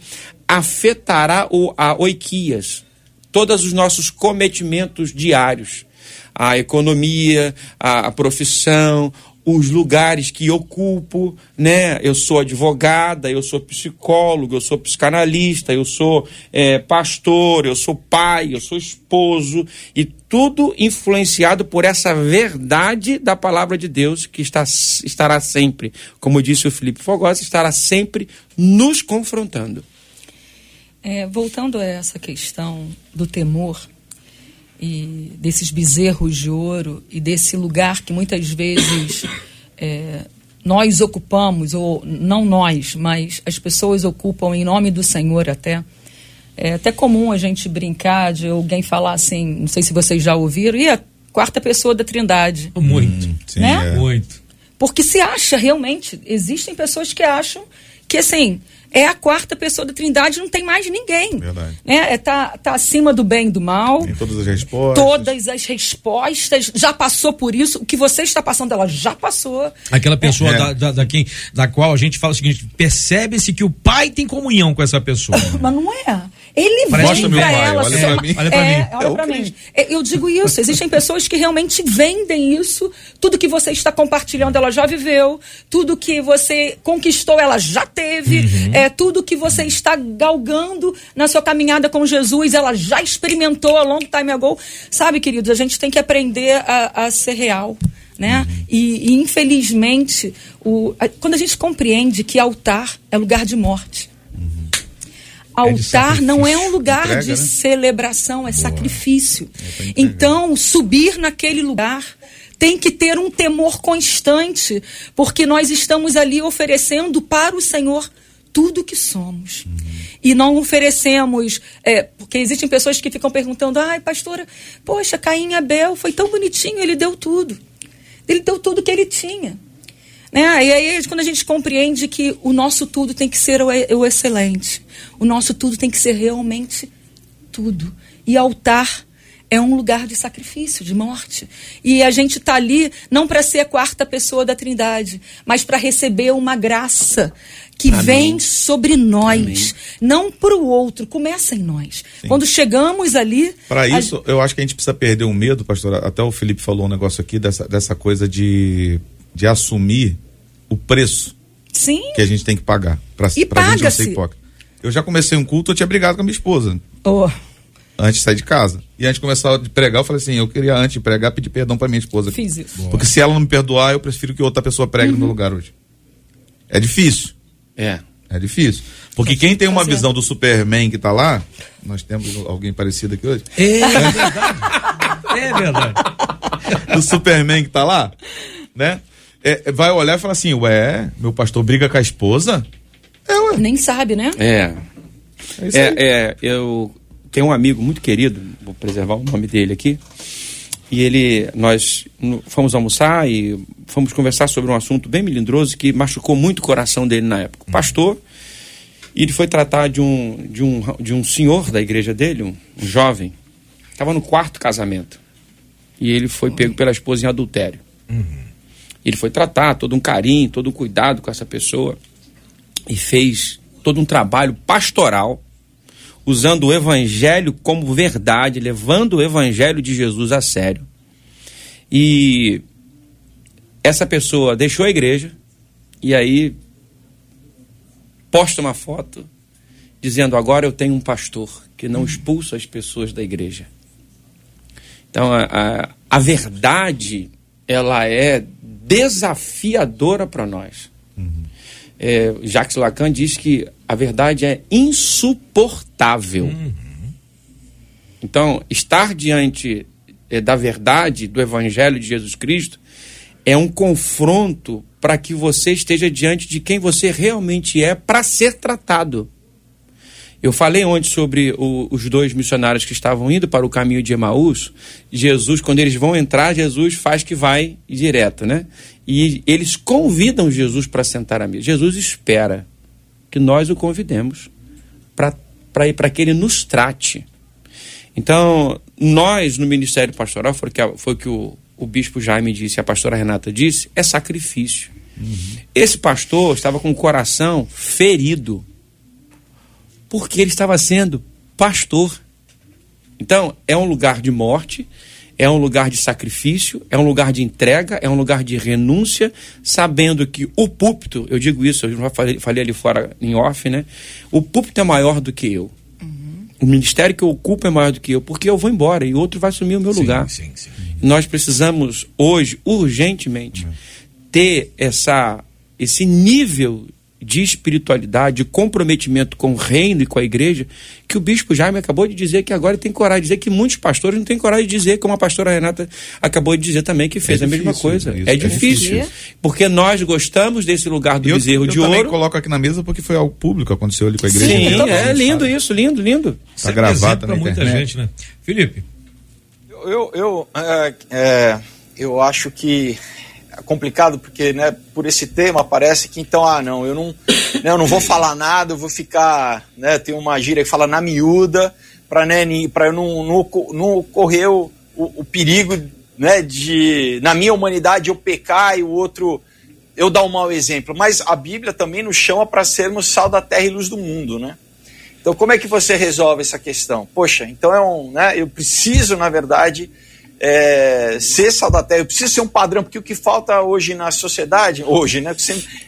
afetará o, a oiquias, todos os nossos cometimentos diários, a economia, a, a profissão, os lugares que ocupo, né? Eu sou advogada, eu sou psicólogo, eu sou psicanalista, eu sou é, pastor, eu sou pai, eu sou esposo e tudo influenciado por essa verdade da palavra de Deus que está, estará sempre, como disse o Felipe Fogosa, estará sempre nos confrontando. É, voltando a essa questão do temor e desses bezerros de ouro e desse lugar que muitas vezes é, nós ocupamos, ou não nós, mas as pessoas ocupam em nome do Senhor até. É até comum a gente brincar de alguém falar assim, não sei se vocês já ouviram, e a quarta pessoa da Trindade. Muito. Sim, Né? é. Muito. Porque se acha realmente, existem pessoas que acham que assim, é a quarta pessoa da Trindade, não tem mais ninguém. Verdade. Né? É, tá, tá acima do bem e do mal. Tem todas as respostas. Todas as respostas, já passou por isso. O que você está passando, ela já passou. Aquela pessoa É. da, da, da, quem, da qual a gente fala o seguinte: percebe-se que o pai tem comunhão com essa pessoa. Mas não é. Ele Parece vem meu pra pai, ela. olha pra mim. Olha pra é, mim. olha É pra mim. É, Eu digo isso. Existem pessoas que realmente vendem isso. Tudo que você está compartilhando, ela já viveu. Tudo que você conquistou, ela já teve. Uhum. É, tudo que você está galgando na sua caminhada com Jesus, ela já experimentou a long time ago. Sabe, queridos, a gente tem que aprender a, a ser real. Né? Uhum. E, e, infelizmente, o, a- quando a gente compreende que altar é lugar de morte, É de Altar não é um sacrifício. lugar Entrega, de né? celebração, é sacrifício. pra entregar. Então, subir naquele lugar tem que ter um temor constante, porque nós estamos ali oferecendo para o Senhor tudo que somos. E não oferecemos, é, porque existem pessoas que ficam perguntando, ai, pastora, poxa, Caim e Abel foi tão bonitinho, ele deu tudo. Ele deu tudo que ele tinha. Né? E aí, quando a gente compreende que o nosso tudo tem que ser o, o excelente, o nosso tudo tem que ser realmente tudo. E altar é um lugar de sacrifício, de morte. E a gente está ali não para ser a quarta pessoa da Trindade, mas para receber uma graça que vem sobre nós, não para o outro, começa em nós. Quando chegamos ali. Para a- isso, eu acho que a gente precisa perder o medo, pastor. Até o Felipe falou um negócio aqui dessa, dessa coisa de, de assumir o preço Sim, que a gente tem que pagar. Pra, E pra gente não ser hipócrita. Eu já comecei um culto, eu tinha brigado com a minha esposa oh, antes de sair de casa. E antes de começar a pregar, eu falei assim: eu queria, antes de pregar, pedir perdão pra minha esposa. fiz isso. Porque se ela não me perdoar, eu prefiro que outra pessoa pregue no meu lugar hoje. É difícil. É. É difícil. Porque quem tem uma visão do Superman que tá lá, nós temos alguém parecido aqui hoje, É verdade. É verdade. do Superman que tá lá, né? É, vai olhar e falar assim, ué, meu pastor briga com a esposa? É, ué. Nem sabe, né? É. É isso aí. É, é, eu tenho um amigo muito querido, vou preservar o nome dele aqui. E ele, nós fomos almoçar e fomos conversar sobre um assunto bem melindroso que machucou muito o coração dele na época. O pastor, e ele foi tratar de um, de um, de um senhor da igreja dele, um, um jovem, estava no quarto casamento. E ele foi pego pela esposa em adultério. Ele foi tratar, todo um carinho, todo um cuidado com essa pessoa. E fez todo um trabalho pastoral, usando o evangelho como verdade, levando o evangelho de Jesus a sério. E essa pessoa deixou a igreja e aí posta uma foto dizendo: Agora eu tenho um pastor que não expulsa as pessoas da igreja. Então a, a, a verdade ela é desafiadora para nós. É, Jacques Lacan diz que a verdade é insuportável. Então, estar diante eh, da verdade do Evangelho de Jesus Cristo é um confronto para que você esteja diante de quem você realmente é para ser tratado. Eu falei ontem sobre o- os dois missionários que estavam indo para o caminho de Emaús. Jesus, quando eles vão entrar, Jesus faz que vai direto, né? E eles convidam Jesus para sentar à mesa. Jesus espera que nós o convidemos para ir para que ele nos trate. Então, nós no Ministério Pastoral, foi o que, foi que o, o bispo Jaime disse, a pastora Renata disse, é sacrifício. Esse pastor estava com o coração ferido, porque ele estava sendo pastor. Então, é um lugar de morte, é um lugar de sacrifício, é um lugar de entrega, é um lugar de renúncia, sabendo que o púlpito, eu digo isso, eu já falei, falei ali fora em off, né? O púlpito é maior do que eu. O ministério que eu ocupo é maior do que eu, porque eu vou embora e outro vai assumir o meu lugar. Sim, sim. Nós precisamos hoje, urgentemente, ter essa, esse nível de espiritualidade, de comprometimento com o reino e com a igreja, que o bispo Jaime acabou de dizer que agora tem coragem de dizer que muitos pastores não têm coragem de dizer, como a pastora Renata acabou de dizer também que fez É a mesma difícil, coisa. isso, é é difícil. difícil. Porque nós gostamos desse lugar do eu, bezerro eu de também ouro. coloco aqui na mesa porque foi ao público, aconteceu ali com a igreja. Sim, inteira. é lindo isso, lindo, lindo. É gravado na muita internet. gente, né? Felipe, Eu, eu, é, é, eu acho que complicado porque, né, por esse tema parece que então, ah, não, eu não, né, eu não vou falar nada, eu vou ficar, né, tem uma gíria que fala na miúda, para né, eu não, não, não o, o, o, perigo, né, de na minha humanidade eu pecar e o outro eu dar um mau exemplo. Mas a Bíblia também nos chama para sermos sal da terra e luz do mundo, né? Então, como é que você resolve essa questão? Poxa, então é um, né, eu preciso, na verdade, é, ser eu preciso ser um padrão, porque o que falta hoje na sociedade, hoje, né,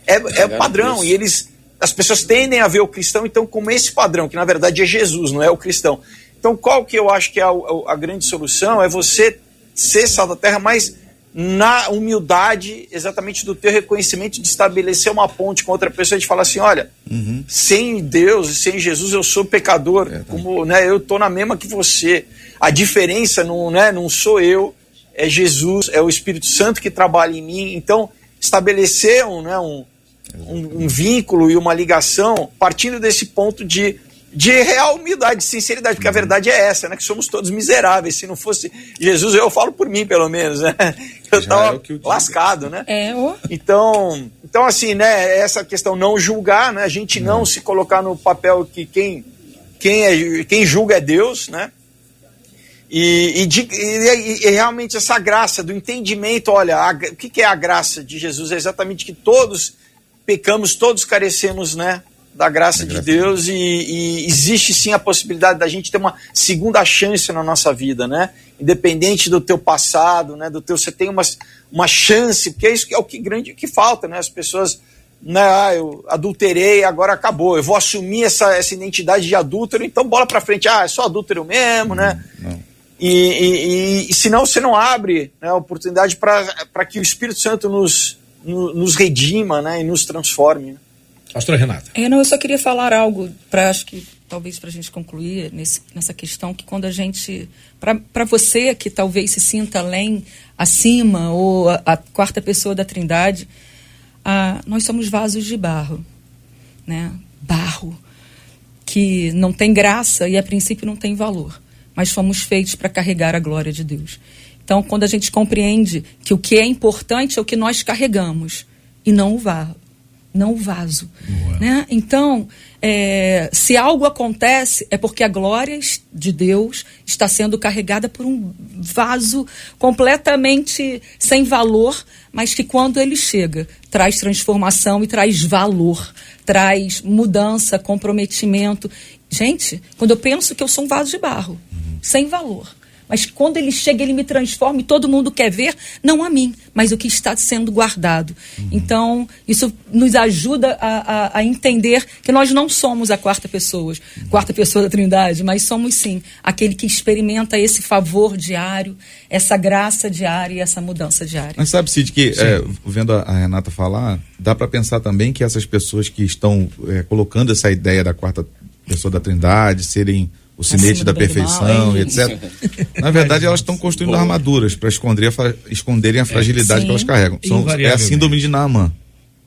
é, é o padrão, e eles, as pessoas tendem a ver o cristão, então, como esse padrão, que na verdade é Jesus, não é o cristão. Então, qual que eu acho que é a, a grande solução? É você ser sal da terra, mas na humildade, exatamente do teu reconhecimento de estabelecer uma ponte com outra pessoa, de falar assim, olha, uhum. sem Deus e sem Jesus eu sou pecador, é, tá. como né, eu tô na mesma que você. A diferença não, né, não sou eu, é Jesus, é o Espírito Santo que trabalha em mim. Então, estabelecer um, né, um, um, um vínculo e uma ligação partindo desse ponto de de real humildade, de sinceridade, porque a verdade é essa, né? Que somos todos miseráveis. Se não fosse Jesus, eu falo por mim, pelo menos, né? Eu estava é lascado, né? É, o... Então, então, assim, né? Essa questão não julgar, né? A gente não, não se colocar no papel que quem, quem, é, quem julga é Deus, né? E, e, de, e, e, realmente essa graça do entendimento, olha, a, o que, que é a graça de Jesus? É exatamente que todos pecamos, todos carecemos, né? da graça de Deus e, existe sim a possibilidade da gente ter uma segunda chance na nossa vida, né? Independente do teu passado, né? Do teu você tem uma, uma chance, porque é isso que é o que grande que falta, né? As pessoas, né? Ah, eu adulterei, agora acabou. Eu vou assumir essa, essa identidade de adúltero, então bola para frente. Ah, é só adúltero mesmo, né? Não. E, e, e, senão você não abre né, a oportunidade para que o Espírito Santo nos, nos redima né, e nos transforme. Né? Pastora Renata. É, não, eu só queria falar algo para acho que talvez para a gente concluir nesse, nessa questão que quando a gente para você que talvez se sinta além acima ou a, a quarta pessoa da Trindade a, nós somos vasos de barro né barro que não tem graça e a princípio não tem valor mas fomos feitos para carregar a glória de Deus então quando a gente compreende que o que é importante é o que nós carregamos e não o barro não o vaso. Né? Então, é, se algo acontece, é porque a glória de Deus está sendo carregada por um vaso completamente sem valor, mas que quando ele chega, traz transformação e traz valor, traz mudança, comprometimento. Gente, quando eu penso que eu sou um vaso de barro. Sem valor mas quando ele chega, ele me transforma e todo mundo quer ver, não a mim, mas o que está sendo guardado. Uhum. Então, isso nos ajuda a, a, a, entender que nós não somos a quarta pessoa, quarta pessoa da Trindade, mas somos sim aquele que experimenta esse favor diário, essa graça diária e essa mudança diária. Mas sabe, Cid, que é, vendo a, a, Renata falar, dá para pensar também que essas pessoas que estão é, colocando essa ideia da quarta pessoa da Trindade serem o sinete da perfeição e etc. Na verdade, elas estão construindo armaduras para esconder, esconderem a fragilidade é, que elas carregam. São, é a síndrome de Naaman.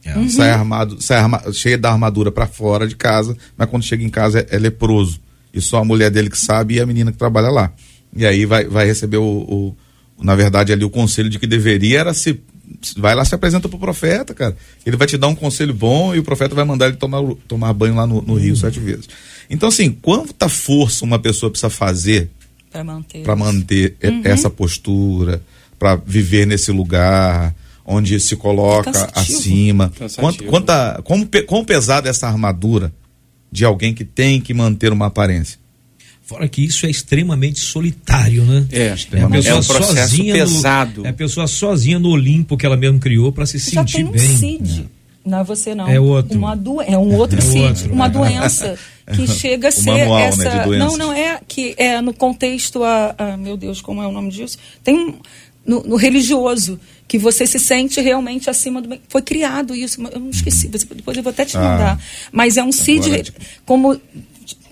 É. Uhum. Sai, armado, sai arma, cheia da armadura para fora de casa, mas quando chega em casa é, é, leproso. E só a mulher dele que sabe e a menina que trabalha lá. E aí vai, vai receber o, o, na verdade, ali o conselho de que deveria era se. Vai lá se apresenta pro profeta, cara. Ele vai te dar um conselho bom e o profeta vai mandar ele tomar, tomar banho lá no, no rio uhum. sete vezes. Então, assim, quanta força uma pessoa precisa fazer para manter, manter uhum. essa postura, para viver nesse lugar onde se coloca é acima? Quanto, quanta, como, quão pesada é essa armadura de alguém que tem que manter uma aparência? Fora que isso é extremamente solitário, né? É, é, a pessoa é um processo pesado. No, é a pessoa sozinha no Olimpo que ela mesmo criou para se Já sentir tem um bem. CID. É. Não é você não. É outro. Uma do... É um outro é CID. Outro. Uma doença que chega a ser manual, essa. Né, não, não é que é no contexto a, a, meu Deus, como é o nome disso? Tem um no, no, religioso que você se sente realmente acima do foi criado isso eu não esqueci depois eu vou até te ah. mandar ah, mas é um CID como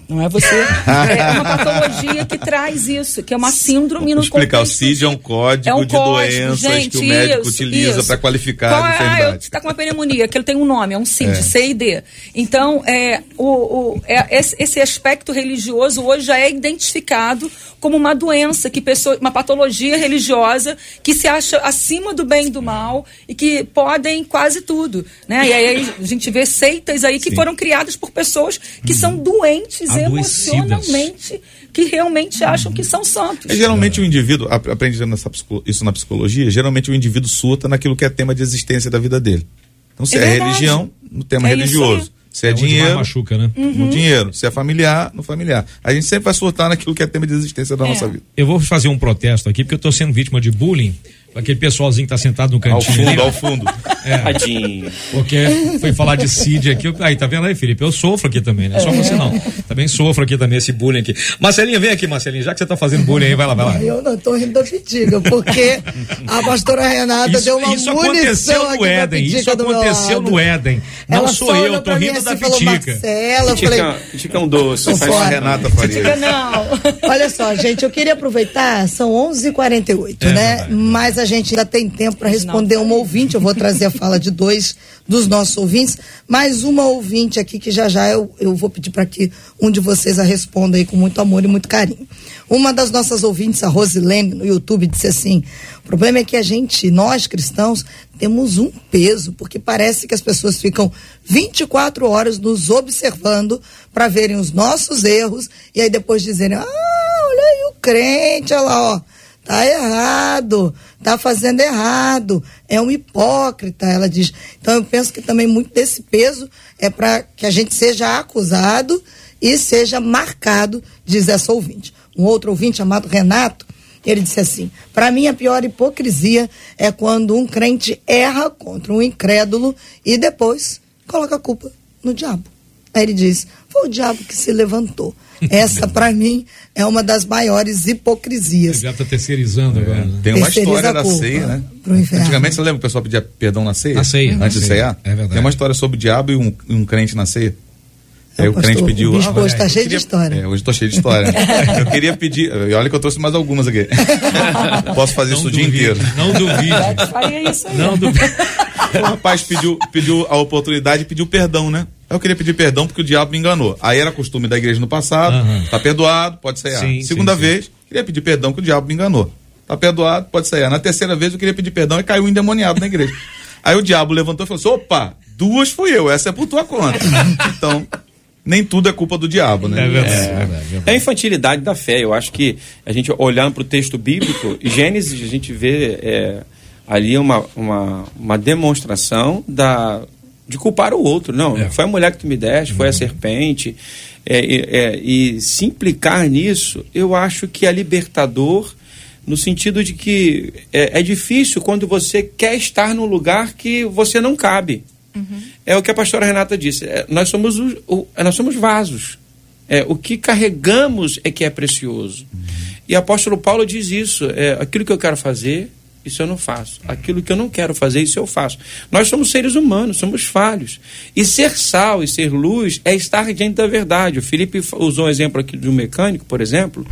Não é você. é uma patologia que traz isso, que é uma síndrome Vou no explicar, o contexto CID é um código é um de código, doenças gente, que o médico isso, utiliza para qualificar Qual a é? Ah, enfermidade. está com uma pneumonia, que ele tem um nome, é um CID, É. C e D. Então, é, o, o- é, esse, esse aspecto religioso hoje já é identificado como uma doença, que pessoa, uma patologia religiosa que se acha acima do bem e do mal e que podem quase tudo. Né? E aí a gente vê seitas aí que Sim. foram criadas por pessoas que são doentes Adoecidas. Emocionalmente, que realmente acham que são santos. É, geralmente o indivíduo, ap- aprende isso na psicologia, geralmente o indivíduo surta naquilo que é tema de existência da vida dele. Então, se É é, religião, no tema É religioso. Se é, É dinheiro, machuca, né? no dinheiro. Se é familiar, no familiar. A gente sempre vai surtar naquilo que é tema de existência da É. nossa vida. Eu vou fazer um protesto aqui, porque eu tô sendo vítima de bullying. Aquele pessoalzinho que tá sentado no Ao cantinho. ali, fundo, ao fundo. Tadinho. Porque foi falar de CID aqui. eu- Aí, tá vendo aí, Felipe? Eu sofro aqui também, não é só você não. Também sofro aqui também, esse bullying aqui. Marcelinha, vem aqui, Marcelinha. Já que você tá fazendo bullying aí, vai lá, vai lá. Eu não tô rindo da pitiga, porque a pastora Renata Isso, deu uma isso munição aconteceu aqui no Éden. Isso aconteceu no Éden. Não Ela sou eu, tô rindo assim da falou, pitica. Marcela, eu falei, Tica, tica um doce. Tô faz. Renata Faria. não. Olha só, gente, eu queria aproveitar, são 11h48, É né? verdade. Mas a gente ainda tem tempo para responder uma ouvinte. Eu vou trazer a fala de dois dos nossos ouvintes, mais uma ouvinte aqui que já já eu, eu vou pedir para que um de vocês a responda aí com muito amor e muito carinho. Uma das nossas ouvintes, a Rosilene, no YouTube, disse assim: o problema é que a gente, nós cristãos, temos um peso, porque parece que as pessoas ficam 24 horas nos observando para verem os nossos erros e aí depois dizerem: ah, olha aí o crente, olha lá, ó. Tá errado, tá fazendo errado, é um hipócrita, ela diz. Então eu penso que também muito desse peso é para que a gente seja acusado e seja marcado, diz essa ouvinte. Um outro ouvinte chamado Renato, ele disse assim: para mim a pior hipocrisia é quando um crente erra contra um incrédulo e depois coloca a culpa no diabo. Aí ele diz: foi o diabo que se levantou. Essa, para mim, é uma das maiores hipocrisias. Já tá terceirizando agora. né? Tem uma Terceiriza história a da ceia, né? Antigamente, você lembra que o pessoal pedia perdão na ceia? Na ceia, na Antes de ceia. cear? É verdade. Tem uma história sobre o diabo e um, um crente na ceia. Aí É, o crente pediu. o bispo Ah, hoje tá eu cheio de história. É, hoje tô cheio de história. eu queria pedir. E olha que eu trouxe mais algumas aqui. Posso fazer isso o dia inteiro. Não duvide. Faria isso aí. Não duvide. O rapaz pediu, pediu a oportunidade e pediu perdão, né? Eu queria pedir perdão porque o diabo me enganou. Aí era costume da igreja no passado, Aham. tá perdoado, pode sair. Sim, Segunda sim, sim. vez, queria pedir perdão que o diabo me enganou. Tá perdoado, pode sair. Na terceira vez eu queria pedir perdão e caiu endemoniado na igreja. Aí o diabo levantou e falou assim: opa, duas fui eu, essa é por tua conta. Então, nem tudo é culpa do diabo, né? É verdade, é verdade, é verdade. É a infantilidade da fé. Eu acho que a gente olhando para o texto bíblico, Gênesis, a gente vê é, ali uma, uma, uma demonstração da, de culpar o outro. Não, É. foi a mulher que tu me deste, foi a serpente. É, e- é, e se implicar nisso, eu acho que é libertador no sentido de que é, é difícil quando você quer estar num lugar que você não cabe. É o que a pastora Renata disse. é, nós, somos o- o- nós somos vasos. É, o que carregamos é que é precioso. E o apóstolo Paulo diz isso: é, aquilo que eu quero fazer, isso eu não faço. Aquilo que eu não quero fazer, isso eu faço. Nós somos seres humanos, somos falhos. E ser sal e ser luz é estar diante da verdade. O Felipe usou um exemplo aqui de um mecânico, por exemplo.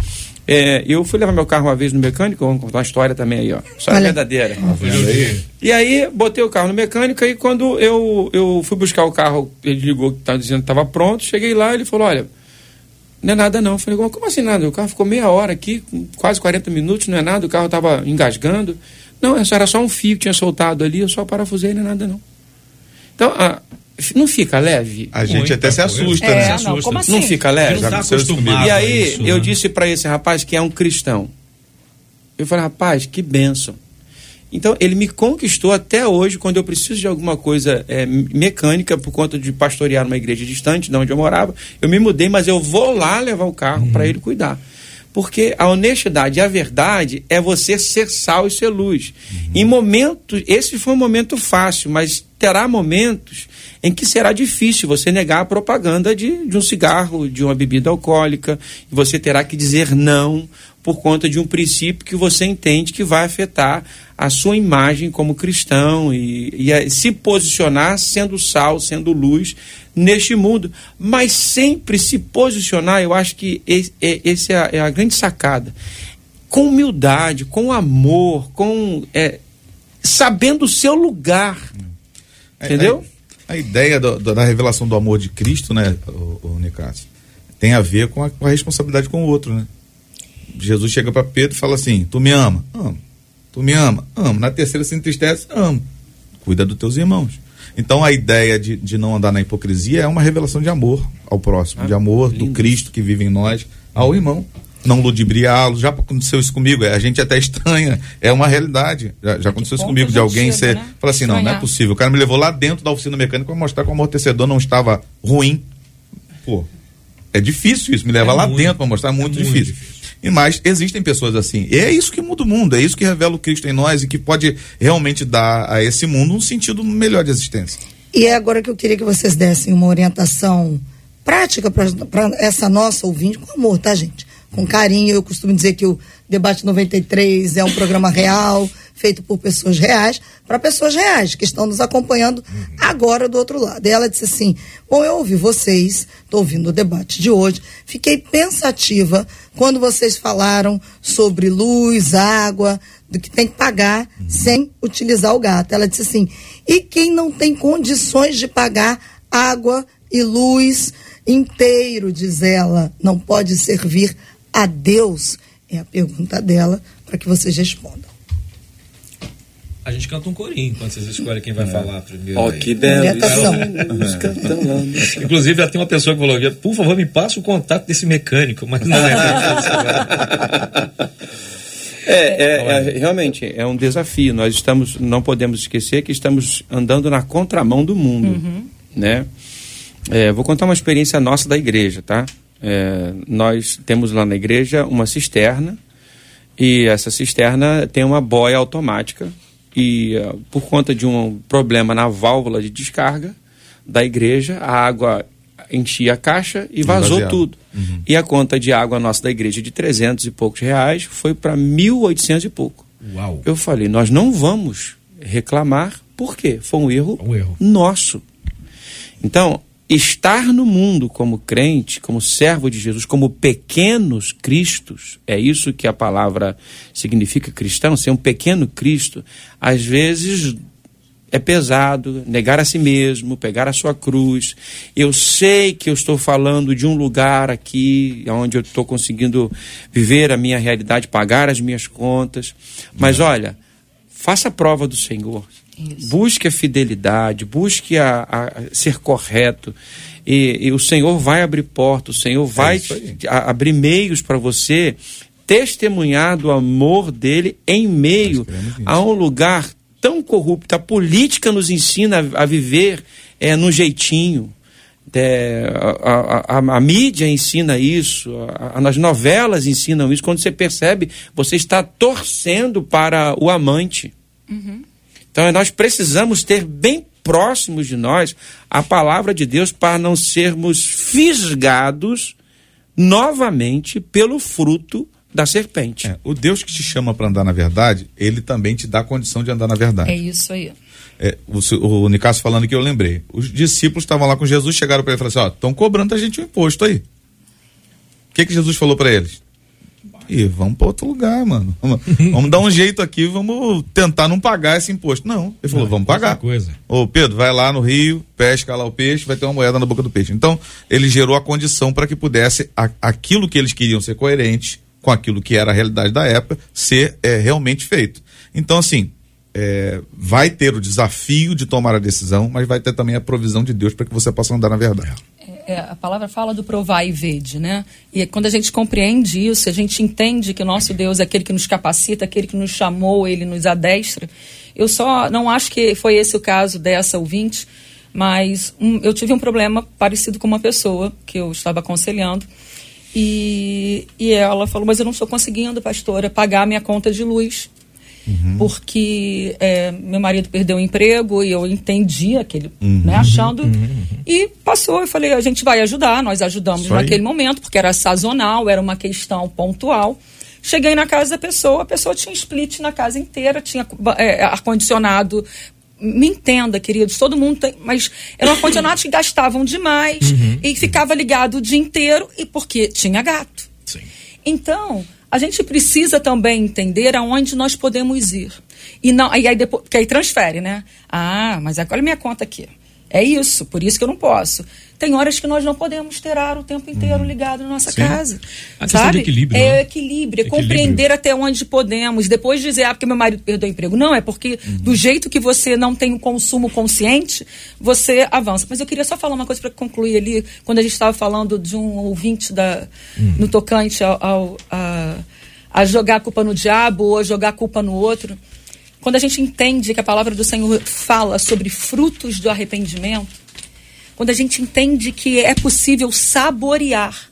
É, eu fui levar meu carro uma vez no mecânico, vamos contar uma história também aí, ó. História Olha. verdadeira. Foi E aí, botei o carro no mecânico, aí quando eu, eu fui buscar o carro, ele ligou que estava dizendo que estava pronto, cheguei lá, ele falou, olha, não é nada não. Eu falei, como assim nada? O carro ficou meia hora aqui, quase 40 minutos, não é nada, o carro estava engasgando. Não, essa era só um fio que tinha soltado ali, eu só parafusei, não é nada não. Então, ah, não fica leve? A gente Muita até se coisa. assusta, É, né? não, como assim? Não fica leve? Não Já tá acostumado E a aí, isso, eu né? disse para esse rapaz que é um cristão. Eu falei, rapaz, que bênção. Então, ele me conquistou até hoje, quando eu preciso de alguma coisa é, mecânica, por conta de pastorear numa igreja distante de onde eu morava. Eu me mudei, mas eu vou lá levar o carro para ele cuidar. Porque a honestidade e a verdade é você ser sal e ser luz. Em momentos, esse foi um momento fácil, mas terá momentos em que será difícil você negar a propaganda de, de um cigarro, de uma bebida alcoólica, e você terá que dizer não, por conta de um princípio que você entende que vai afetar a sua imagem como cristão e, e se posicionar sendo sal, sendo luz neste mundo. Mas sempre se posicionar, eu acho que esse, é, é, a, é grande sacada. Com humildade, com amor, com é, sabendo o seu lugar. É, entendeu? A, a ideia do, da revelação do amor de Cristo, né, o, o Nicásio, tem a ver com a, com a responsabilidade com o outro, né? Jesus chega para Pedro e fala assim: Tu me ama? Amo. Tu me ama? Amo. Na terceira se entristece? Amo. Cuida dos teus irmãos. Então a ideia de, de não andar na hipocrisia é uma revelação de amor ao próximo, ah, de amor lindo. do Cristo que vive em nós ao irmão. Não ludibriá-lo, já aconteceu isso comigo, é, a gente até estranha, é uma realidade. Já, já aconteceu isso comigo, de alguém chega, ser. Né? Fala assim: não, não é possível. O cara me levou lá dentro da oficina mecânica para mostrar que o amortecedor não estava ruim. Pô, é difícil isso, me leva é lá muito, dentro para mostrar, é muito, muito difícil. difícil. E mais, existem pessoas assim. E é isso que muda o mundo, é isso que revela o Cristo em nós e que pode realmente dar a esse mundo um sentido melhor de existência. E é agora que eu queria que vocês dessem uma orientação prática para essa nossa ouvinte, com amor, tá, gente? Com carinho. Eu costumo dizer que o Debate 93 é um programa real, feito por pessoas reais, para pessoas reais, que estão nos acompanhando agora do outro lado. E ela disse assim: Bom, eu ouvi vocês, estou ouvindo o debate de hoje, fiquei pensativa quando vocês falaram sobre luz, água, do que tem que pagar sem utilizar o gato. Ela disse assim: e quem não tem condições de pagar água e luz inteiro, diz ela, não pode servir a Deus? É a pergunta dela para que vocês respondam. A gente canta um corinho quando vocês escolhem quem vai é. falar primeiro. Ó, oh, que belo. Inclusive, já tem uma pessoa que falou: por favor, me passa o contato desse mecânico, mas não é. É, é, é, realmente é um desafio. Nós estamos, não podemos esquecer que estamos andando na contramão do mundo, uhum. né? É, vou contar uma experiência nossa da igreja, tá? É, nós temos lá na igreja uma cisterna e essa cisterna tem uma boia automática e uh, por conta de um problema na válvula de descarga da igreja, a água enchia a caixa e vazou tudo. Uhum. E a conta de água nossa da igreja de 300 e poucos reais foi para 1.800 e pouco. Uau. Eu falei, nós não vamos reclamar, por quê? Foi um erro, um erro. nosso. Então, estar no mundo como crente, como servo de Jesus, como pequenos cristos, é isso que a palavra significa cristão, ser um pequeno Cristo, às vezes é pesado, negar a si mesmo, pegar a sua cruz. Eu sei que eu estou falando de um lugar aqui onde eu estou conseguindo viver a minha realidade, pagar as minhas contas, mas olha, faça prova do Senhor. Isso. Busque a fidelidade, busque a, a ser correto. E, e, o Senhor vai abrir portas, o Senhor vai é a, abrir meios para você testemunhar do amor dele em meio a um lugar tão corrupto. A política nos ensina a, a viver é, no jeitinho. É, a, a, a, mídia ensina isso, as novelas ensinam isso. Quando você percebe, você está torcendo para o amante. Uhum. Então nós precisamos ter bem próximos de nós a palavra de Deus para não sermos fisgados novamente pelo fruto da serpente. É, o Deus que te chama para andar na verdade, ele também te dá a condição de andar na verdade. É isso aí. É, o, o Nicasso falando que eu lembrei. Os discípulos estavam lá com Jesus, chegaram para ele e falaram assim: Ó, estão cobrando a gente o um imposto aí. O que, que Jesus falou para eles? E vamos para outro lugar, mano. Vamos, vamos, dar um jeito aqui, vamos tentar não pagar esse imposto. Não, ele falou, não, vamos pagar. Coisa. Ô, Pedro, vai lá no rio, pesca lá o peixe, vai ter uma moeda na boca do peixe. Então, ele gerou a condição para que pudesse a, aquilo que eles queriam ser coerente com aquilo que era a realidade da época ser é, realmente feito. Então, assim, é, vai ter o desafio de tomar a decisão, mas vai ter também a provisão de Deus para que você possa andar na verdade. É, a palavra fala do provar e vede, né? E quando a gente compreende isso, a gente entende que nosso Deus é aquele que nos capacita, aquele que nos chamou, ele nos adestra. Eu só não acho que foi esse o caso dessa ouvinte, mas um, eu tive um problema parecido com uma pessoa que eu estava aconselhando. E, e ela falou: Mas eu não estou conseguindo, pastora, pagar minha conta de luz. Uhum. Porque é, meu marido perdeu o emprego e eu entendi aquele, uhum. né, achando. Uhum. E passou, eu falei, a gente vai ajudar, nós ajudamos naquele momento, porque era sazonal, era uma questão pontual. Cheguei na casa da pessoa, a pessoa tinha split na casa inteira, tinha é, ar-condicionado. Me entenda, queridos, todo mundo tem. Mas eram ar-condicionados que gastavam demais Uhum. e ficava ligado o dia inteiro, e porque tinha gato. Sim. Então, a gente precisa também entender aonde nós podemos ir. E não, e aí depois, porque aí transfere, né? Ah, mas agora minha conta aqui. É isso, por isso que eu não posso. Tem horas que nós não podemos ter ar o tempo inteiro ligado na nossa Sim. casa. A questão sabe? de equilíbrio, É né? equilíbrio, é Equilíbrio. compreender até onde podemos. Depois dizer, ah, porque meu marido perdeu o emprego. Não, é porque Uhum. do jeito que você não tem o consumo consciente, você avança. Mas eu queria só falar uma coisa para concluir ali, quando a gente estava falando de um ouvinte da, Uhum. no tocante ao, ao- a, a jogar a culpa no diabo ou a jogar a culpa no outro. Quando a gente entende que a palavra do Senhor fala sobre frutos do arrependimento, quando a gente entende que é possível saborear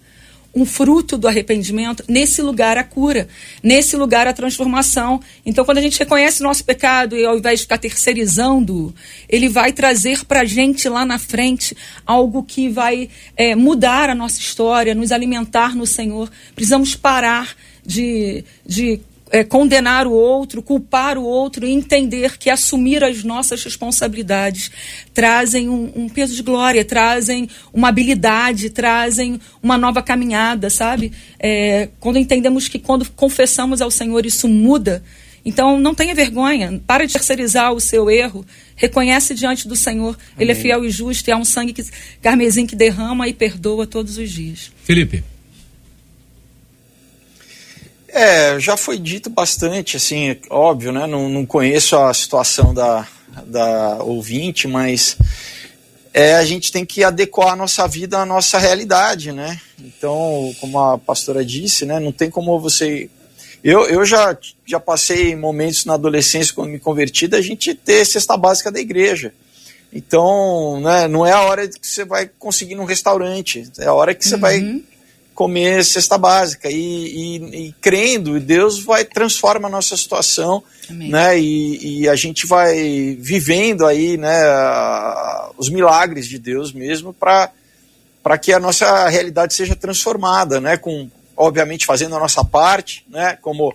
um fruto do arrependimento, nesse lugar a cura, nesse lugar a transformação. Então, quando a gente reconhece nosso pecado e ao invés de ficar terceirizando, ele vai trazer para a gente lá na frente algo que vai é, mudar a nossa história, nos alimentar no Senhor. Precisamos parar de, de é, condenar o outro, culpar o outro e entender que assumir as nossas responsabilidades trazem um, um peso de glória, trazem uma habilidade, trazem uma nova caminhada, sabe? É, quando entendemos que quando confessamos ao Senhor isso muda, então não tenha vergonha, para de terceirizar o seu erro, reconhece diante do Senhor, Ele é fiel e justo, e há um sangue que, carmesim que derrama e perdoa todos os dias. Felipe. É, já foi dito bastante, assim, óbvio, né? Não, não conheço a situação da, da ouvinte, mas é, a gente tem que adequar a nossa vida à nossa realidade, né? Então, como a pastora disse, né? Não tem como você. Eu, eu já, já passei momentos na adolescência, quando me converti, da gente ter cesta básica da igreja. Então, né, não é a hora que você vai conseguir num restaurante, é a hora que você vai comer cesta básica e, e, e crendo, Deus vai transforma a nossa situação, Amém. né? E, e a gente vai vivendo aí, né, a- os milagres de Deus mesmo para para que a nossa realidade seja transformada, né? Com obviamente fazendo a nossa parte, né? Como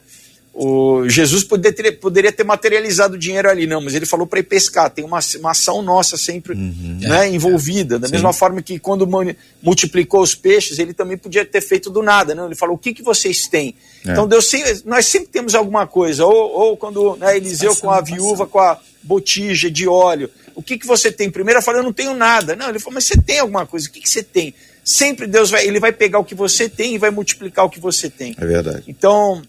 o Jesus poderia ter, poderia ter materializado o dinheiro ali, não, mas ele falou para ir pescar. Tem uma, uma ação nossa sempre né, envolvida. Da mesma forma que quando mu- multiplicou os peixes, ele também podia ter feito do nada. Não? Ele falou: o que, que vocês têm? É. Então Deus, sempre- nós sempre temos alguma coisa. Ou, ou quando né, Eliseu com a viúva com a botija de óleo. O que, que você tem? Primeiro ela falou: eu não tenho nada. Não, ele falou: mas você tem alguma coisa? O que, que você tem? Sempre Deus vai, ele vai pegar o que você tem e vai multiplicar o que você tem. É verdade. Então,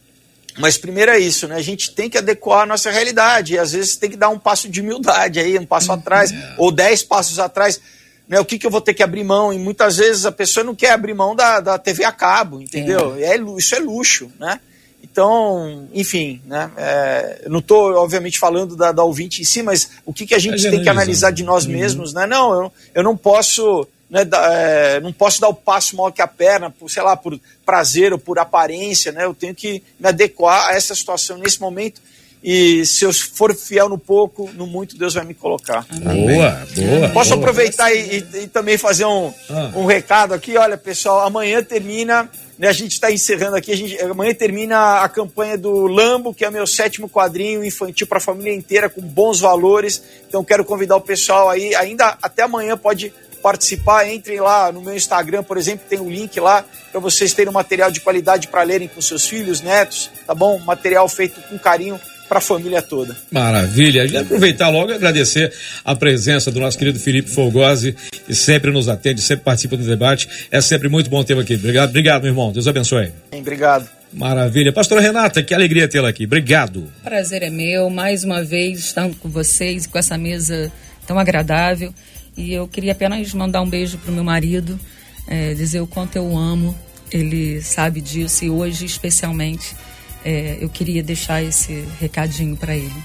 mas primeiro é isso, né? A gente tem que adequar a nossa realidade. E às vezes tem que dar um passo de humildade aí, um passo atrás, ou dez passos atrás. Né? O que, que eu vou ter que abrir mão? E muitas vezes a pessoa não quer abrir mão da, da TV a cabo, entendeu? É. lu- isso é luxo, né? Então, enfim, né? É, não estou, obviamente, falando da, da ouvinte em si, mas o que, que a gente tem que analisar de nós mesmos, né? Não, eu, eu não posso né, da- é, não posso dar o passo maior que a perna, por, sei lá, por prazer ou por aparência, né? Eu tenho que me adequar a essa situação nesse momento. E se eu for fiel no pouco, no muito, Deus vai me colocar. Boa, boa. Posso boa. aproveitar e, e- e também fazer um, Ah. um recado aqui? Olha, pessoal, amanhã termina, né, a gente está encerrando aqui, a gente, amanhã termina a campanha do Lambo, que é meu sétimo quadrinho infantil para a família inteira, com bons valores. Então quero convidar o pessoal aí, ainda até amanhã pode participar, entrem lá no meu Instagram, por exemplo, tem um link lá para vocês terem um material de qualidade para lerem com seus filhos, netos, tá bom? Material feito com carinho para a família toda. Maravilha. E aproveitar logo e agradecer a presença do nosso querido Felipe Folgose, que sempre nos atende, sempre participa do debate. É sempre muito bom tê-lo aqui. Obrigado, obrigado, meu irmão. Deus abençoe. Obrigado. Maravilha. Pastora Renata, que alegria tê-la aqui. Obrigado. Prazer é meu, mais uma vez estando com vocês e com essa mesa tão agradável. E eu queria apenas mandar um beijo pro meu marido, eh, dizer o quanto eu o amo. Ele sabe disso e hoje, especialmente, eh, eu queria deixar esse recadinho para ele.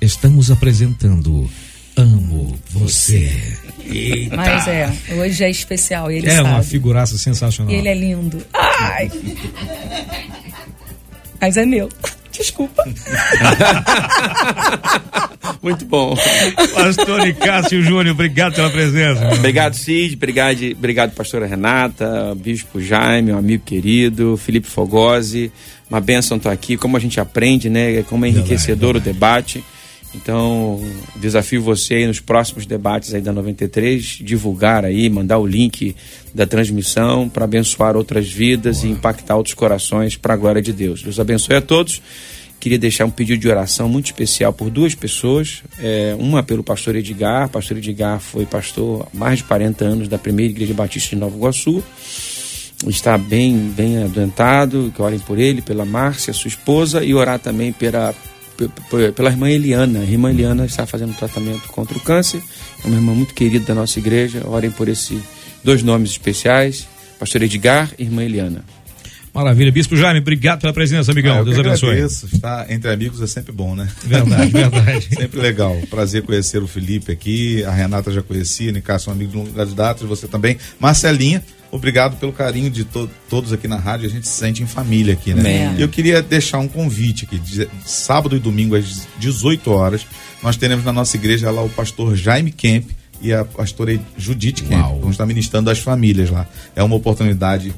Estamos apresentando Amo Você. Eita. Mas é, hoje é especial, ele é sabe. uma figuraça sensacional. Ele é lindo. Ai! Mas é meu. Desculpa. Muito bom. Pastor Cássio Júnior, obrigado pela presença. Obrigado, Cid. Obrigado, obrigado, pastora Renata, Bispo Jaime, um amigo querido, Felipe Fogosi. Uma bênção estar aqui. Como a gente aprende, né? Como é enriquecedor verdade, verdade. o debate. Então, desafio você aí nos próximos debates aí da 93, divulgar aí, mandar o link da transmissão para abençoar outras vidas e impactar outros corações para a glória de Deus. Deus abençoe a todos. Queria deixar um pedido de oração muito especial por duas pessoas. É, uma pelo pastor Edgar. Pastor Edgar foi pastor há mais de 40 anos da primeira igreja batista de Nova Iguaçu. Está bem, bem adoentado. Que orem por ele, pela Márcia, sua esposa, e orar também pela, pela irmã Eliana. A irmã Eliana está fazendo tratamento contra o câncer. É uma irmã muito querida da nossa igreja. Orem por esses dois nomes especiais: Pastor Edgar e irmã Eliana. Maravilha. Bispo Jaime, obrigado pela presença, amigão. Ah, Deus abençoe. Agradeço. Estar entre amigos é sempre bom, né? Verdade, verdade. sempre legal. Prazer conhecer o Felipe aqui. A Renata já conhecia, Nicasso, um amigo de longas datas, você também. Marcelinha, obrigado pelo carinho de to todos aqui na rádio. A gente se sente em família aqui, né? E eu queria deixar um convite aqui. De, sábado e domingo, às 18 horas, nós teremos na nossa igreja lá o pastor Jaime Kemp e a pastora Judite Kemp. Vamos estar ministrando as famílias lá. É uma oportunidade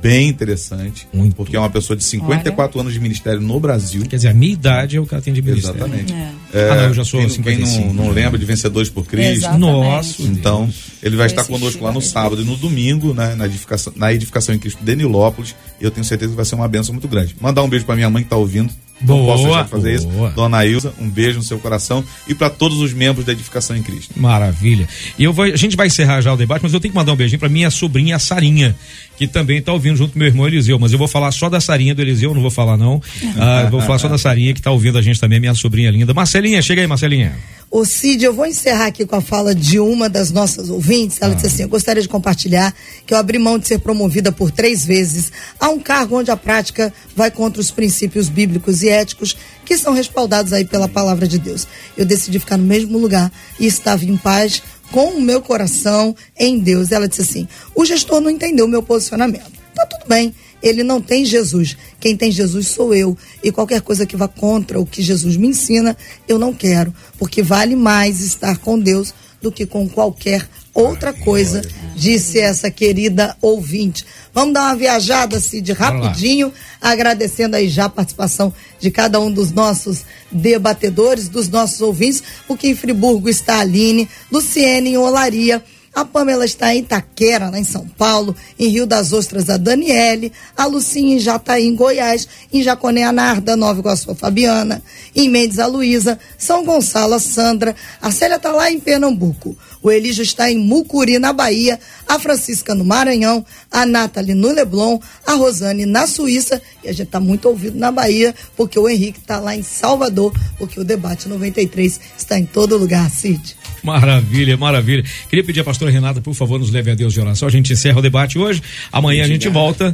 bem interessante, Muito. porque é uma pessoa de 54 Olha. anos de ministério no Brasil. Quer dizer, a minha idade é o que ela tem de ministério. Exatamente. É. É, ah, não, eu já sou quem, 55. Quem não, não lembra de Vencedores por Cristo. Nossa. Então, ele vai estar conosco lá no sábado e no domingo, né, na edificação, na edificação em Cristo de Nilópolis, e eu tenho certeza que vai ser uma benção muito grande. Mandar um beijo para minha mãe que está ouvindo, Boa, não posso deixar de fazer boa. isso. Dona Ilza, um beijo no seu coração e para todos os membros da Edificação em Cristo. Maravilha. E eu vou, a gente vai encerrar já o debate, mas eu tenho que mandar um beijinho para minha sobrinha Sarinha, que também está ouvindo junto com meu irmão Eliseu, mas eu vou falar só da Sarinha do Eliseu, não vou falar não. Ah, vou falar só da Sarinha que está ouvindo a gente também, minha sobrinha linda. Marcelinha, chega aí, Marcelinha. Ô Cid, eu vou encerrar aqui com a fala de uma das nossas ouvintes. Ela ah. disse assim: Eu gostaria de compartilhar que eu abri mão de ser promovida por três vezes a um cargo onde a prática vai contra os princípios bíblicos e éticos que são respaldados aí pela palavra de Deus. Eu decidi ficar no mesmo lugar e estava em paz com o meu coração em Deus. Ela disse assim: O gestor não entendeu o meu posicionamento. Tá tudo bem ele não tem Jesus. Quem tem Jesus sou eu. E qualquer coisa que vá contra o que Jesus me ensina, eu não quero. Porque vale mais estar com Deus do que com qualquer outra coisa, disse essa querida ouvinte. Vamos dar uma viajada, Cid, rapidinho, agradecendo aí já a participação de cada um dos nossos debatedores, dos nossos ouvintes, porque em Friburgo está a Aline, Luciene em Olaria, a Pamela está em Itaquera, lá em São Paulo, em Rio das Ostras, a Daniele, a Lucinha em Jataí, em Goiás, em Jaconé, a Narda, Nova Iguaçu, a Fabiana, em Mendes, a Luísa, São Gonçalo, a Sandra, a Célia está lá em Pernambuco, o Elígio está em Mucuri, na Bahia, a Francisca no Maranhão, a Nathalie no Leblon, a Rosane na Suíça, e a gente está muito ouvido na Bahia, porque o Henrique está lá em Salvador, porque o debate 93 está em todo lugar, Cid. Maravilha, maravilha. Queria pedir à pastora Renata, por favor, nos leve a Deus de oração. A gente encerra o debate hoje. Amanhã a gente volta.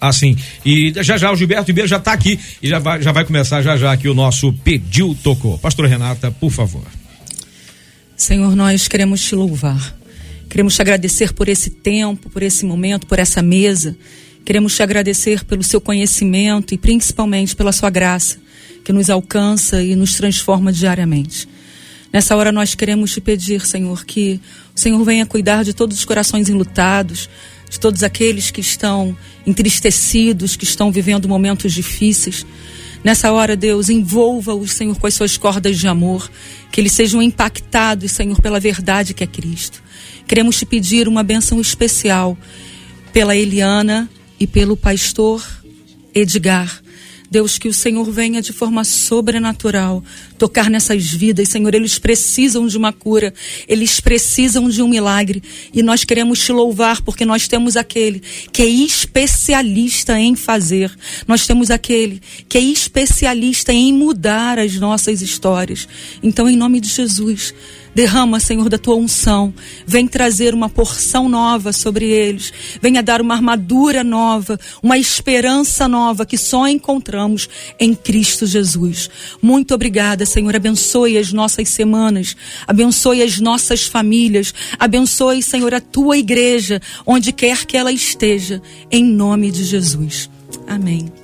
Assim, e já já o Gilberto Ribeiro já está aqui e já vai, já vai começar já já aqui o nosso Pediu Tocou. Pastora Renata, por favor. Senhor, nós queremos te louvar. Queremos te agradecer por esse tempo, por esse momento, por essa mesa. Queremos te agradecer pelo seu conhecimento e principalmente pela sua graça, que nos alcança e nos transforma diariamente. Nessa hora nós queremos te pedir, Senhor, que o Senhor venha cuidar de todos os corações enlutados, de todos aqueles que estão entristecidos, que estão vivendo momentos difíceis. Nessa hora, Deus, envolva-os, Senhor, com as suas cordas de amor, que eles sejam impactados, Senhor, pela verdade que é Cristo. Queremos te pedir uma benção especial pela Eliana e pelo pastor Edgar. Deus, que o Senhor venha de forma sobrenatural tocar nessas vidas, Senhor. Eles precisam de uma cura, eles precisam de um milagre. E nós queremos te louvar porque nós temos aquele que é especialista em fazer. Nós temos aquele que é especialista em mudar as nossas histórias. Então, em nome de Jesus, Derrama, Senhor, da tua unção. Vem trazer uma porção nova sobre eles. Venha dar uma armadura nova, uma esperança nova que só encontramos em Cristo Jesus. Muito obrigada, Senhor. Abençoe as nossas semanas. Abençoe as nossas famílias. Abençoe, Senhor, a tua igreja, onde quer que ela esteja. Em nome de Jesus. Amém.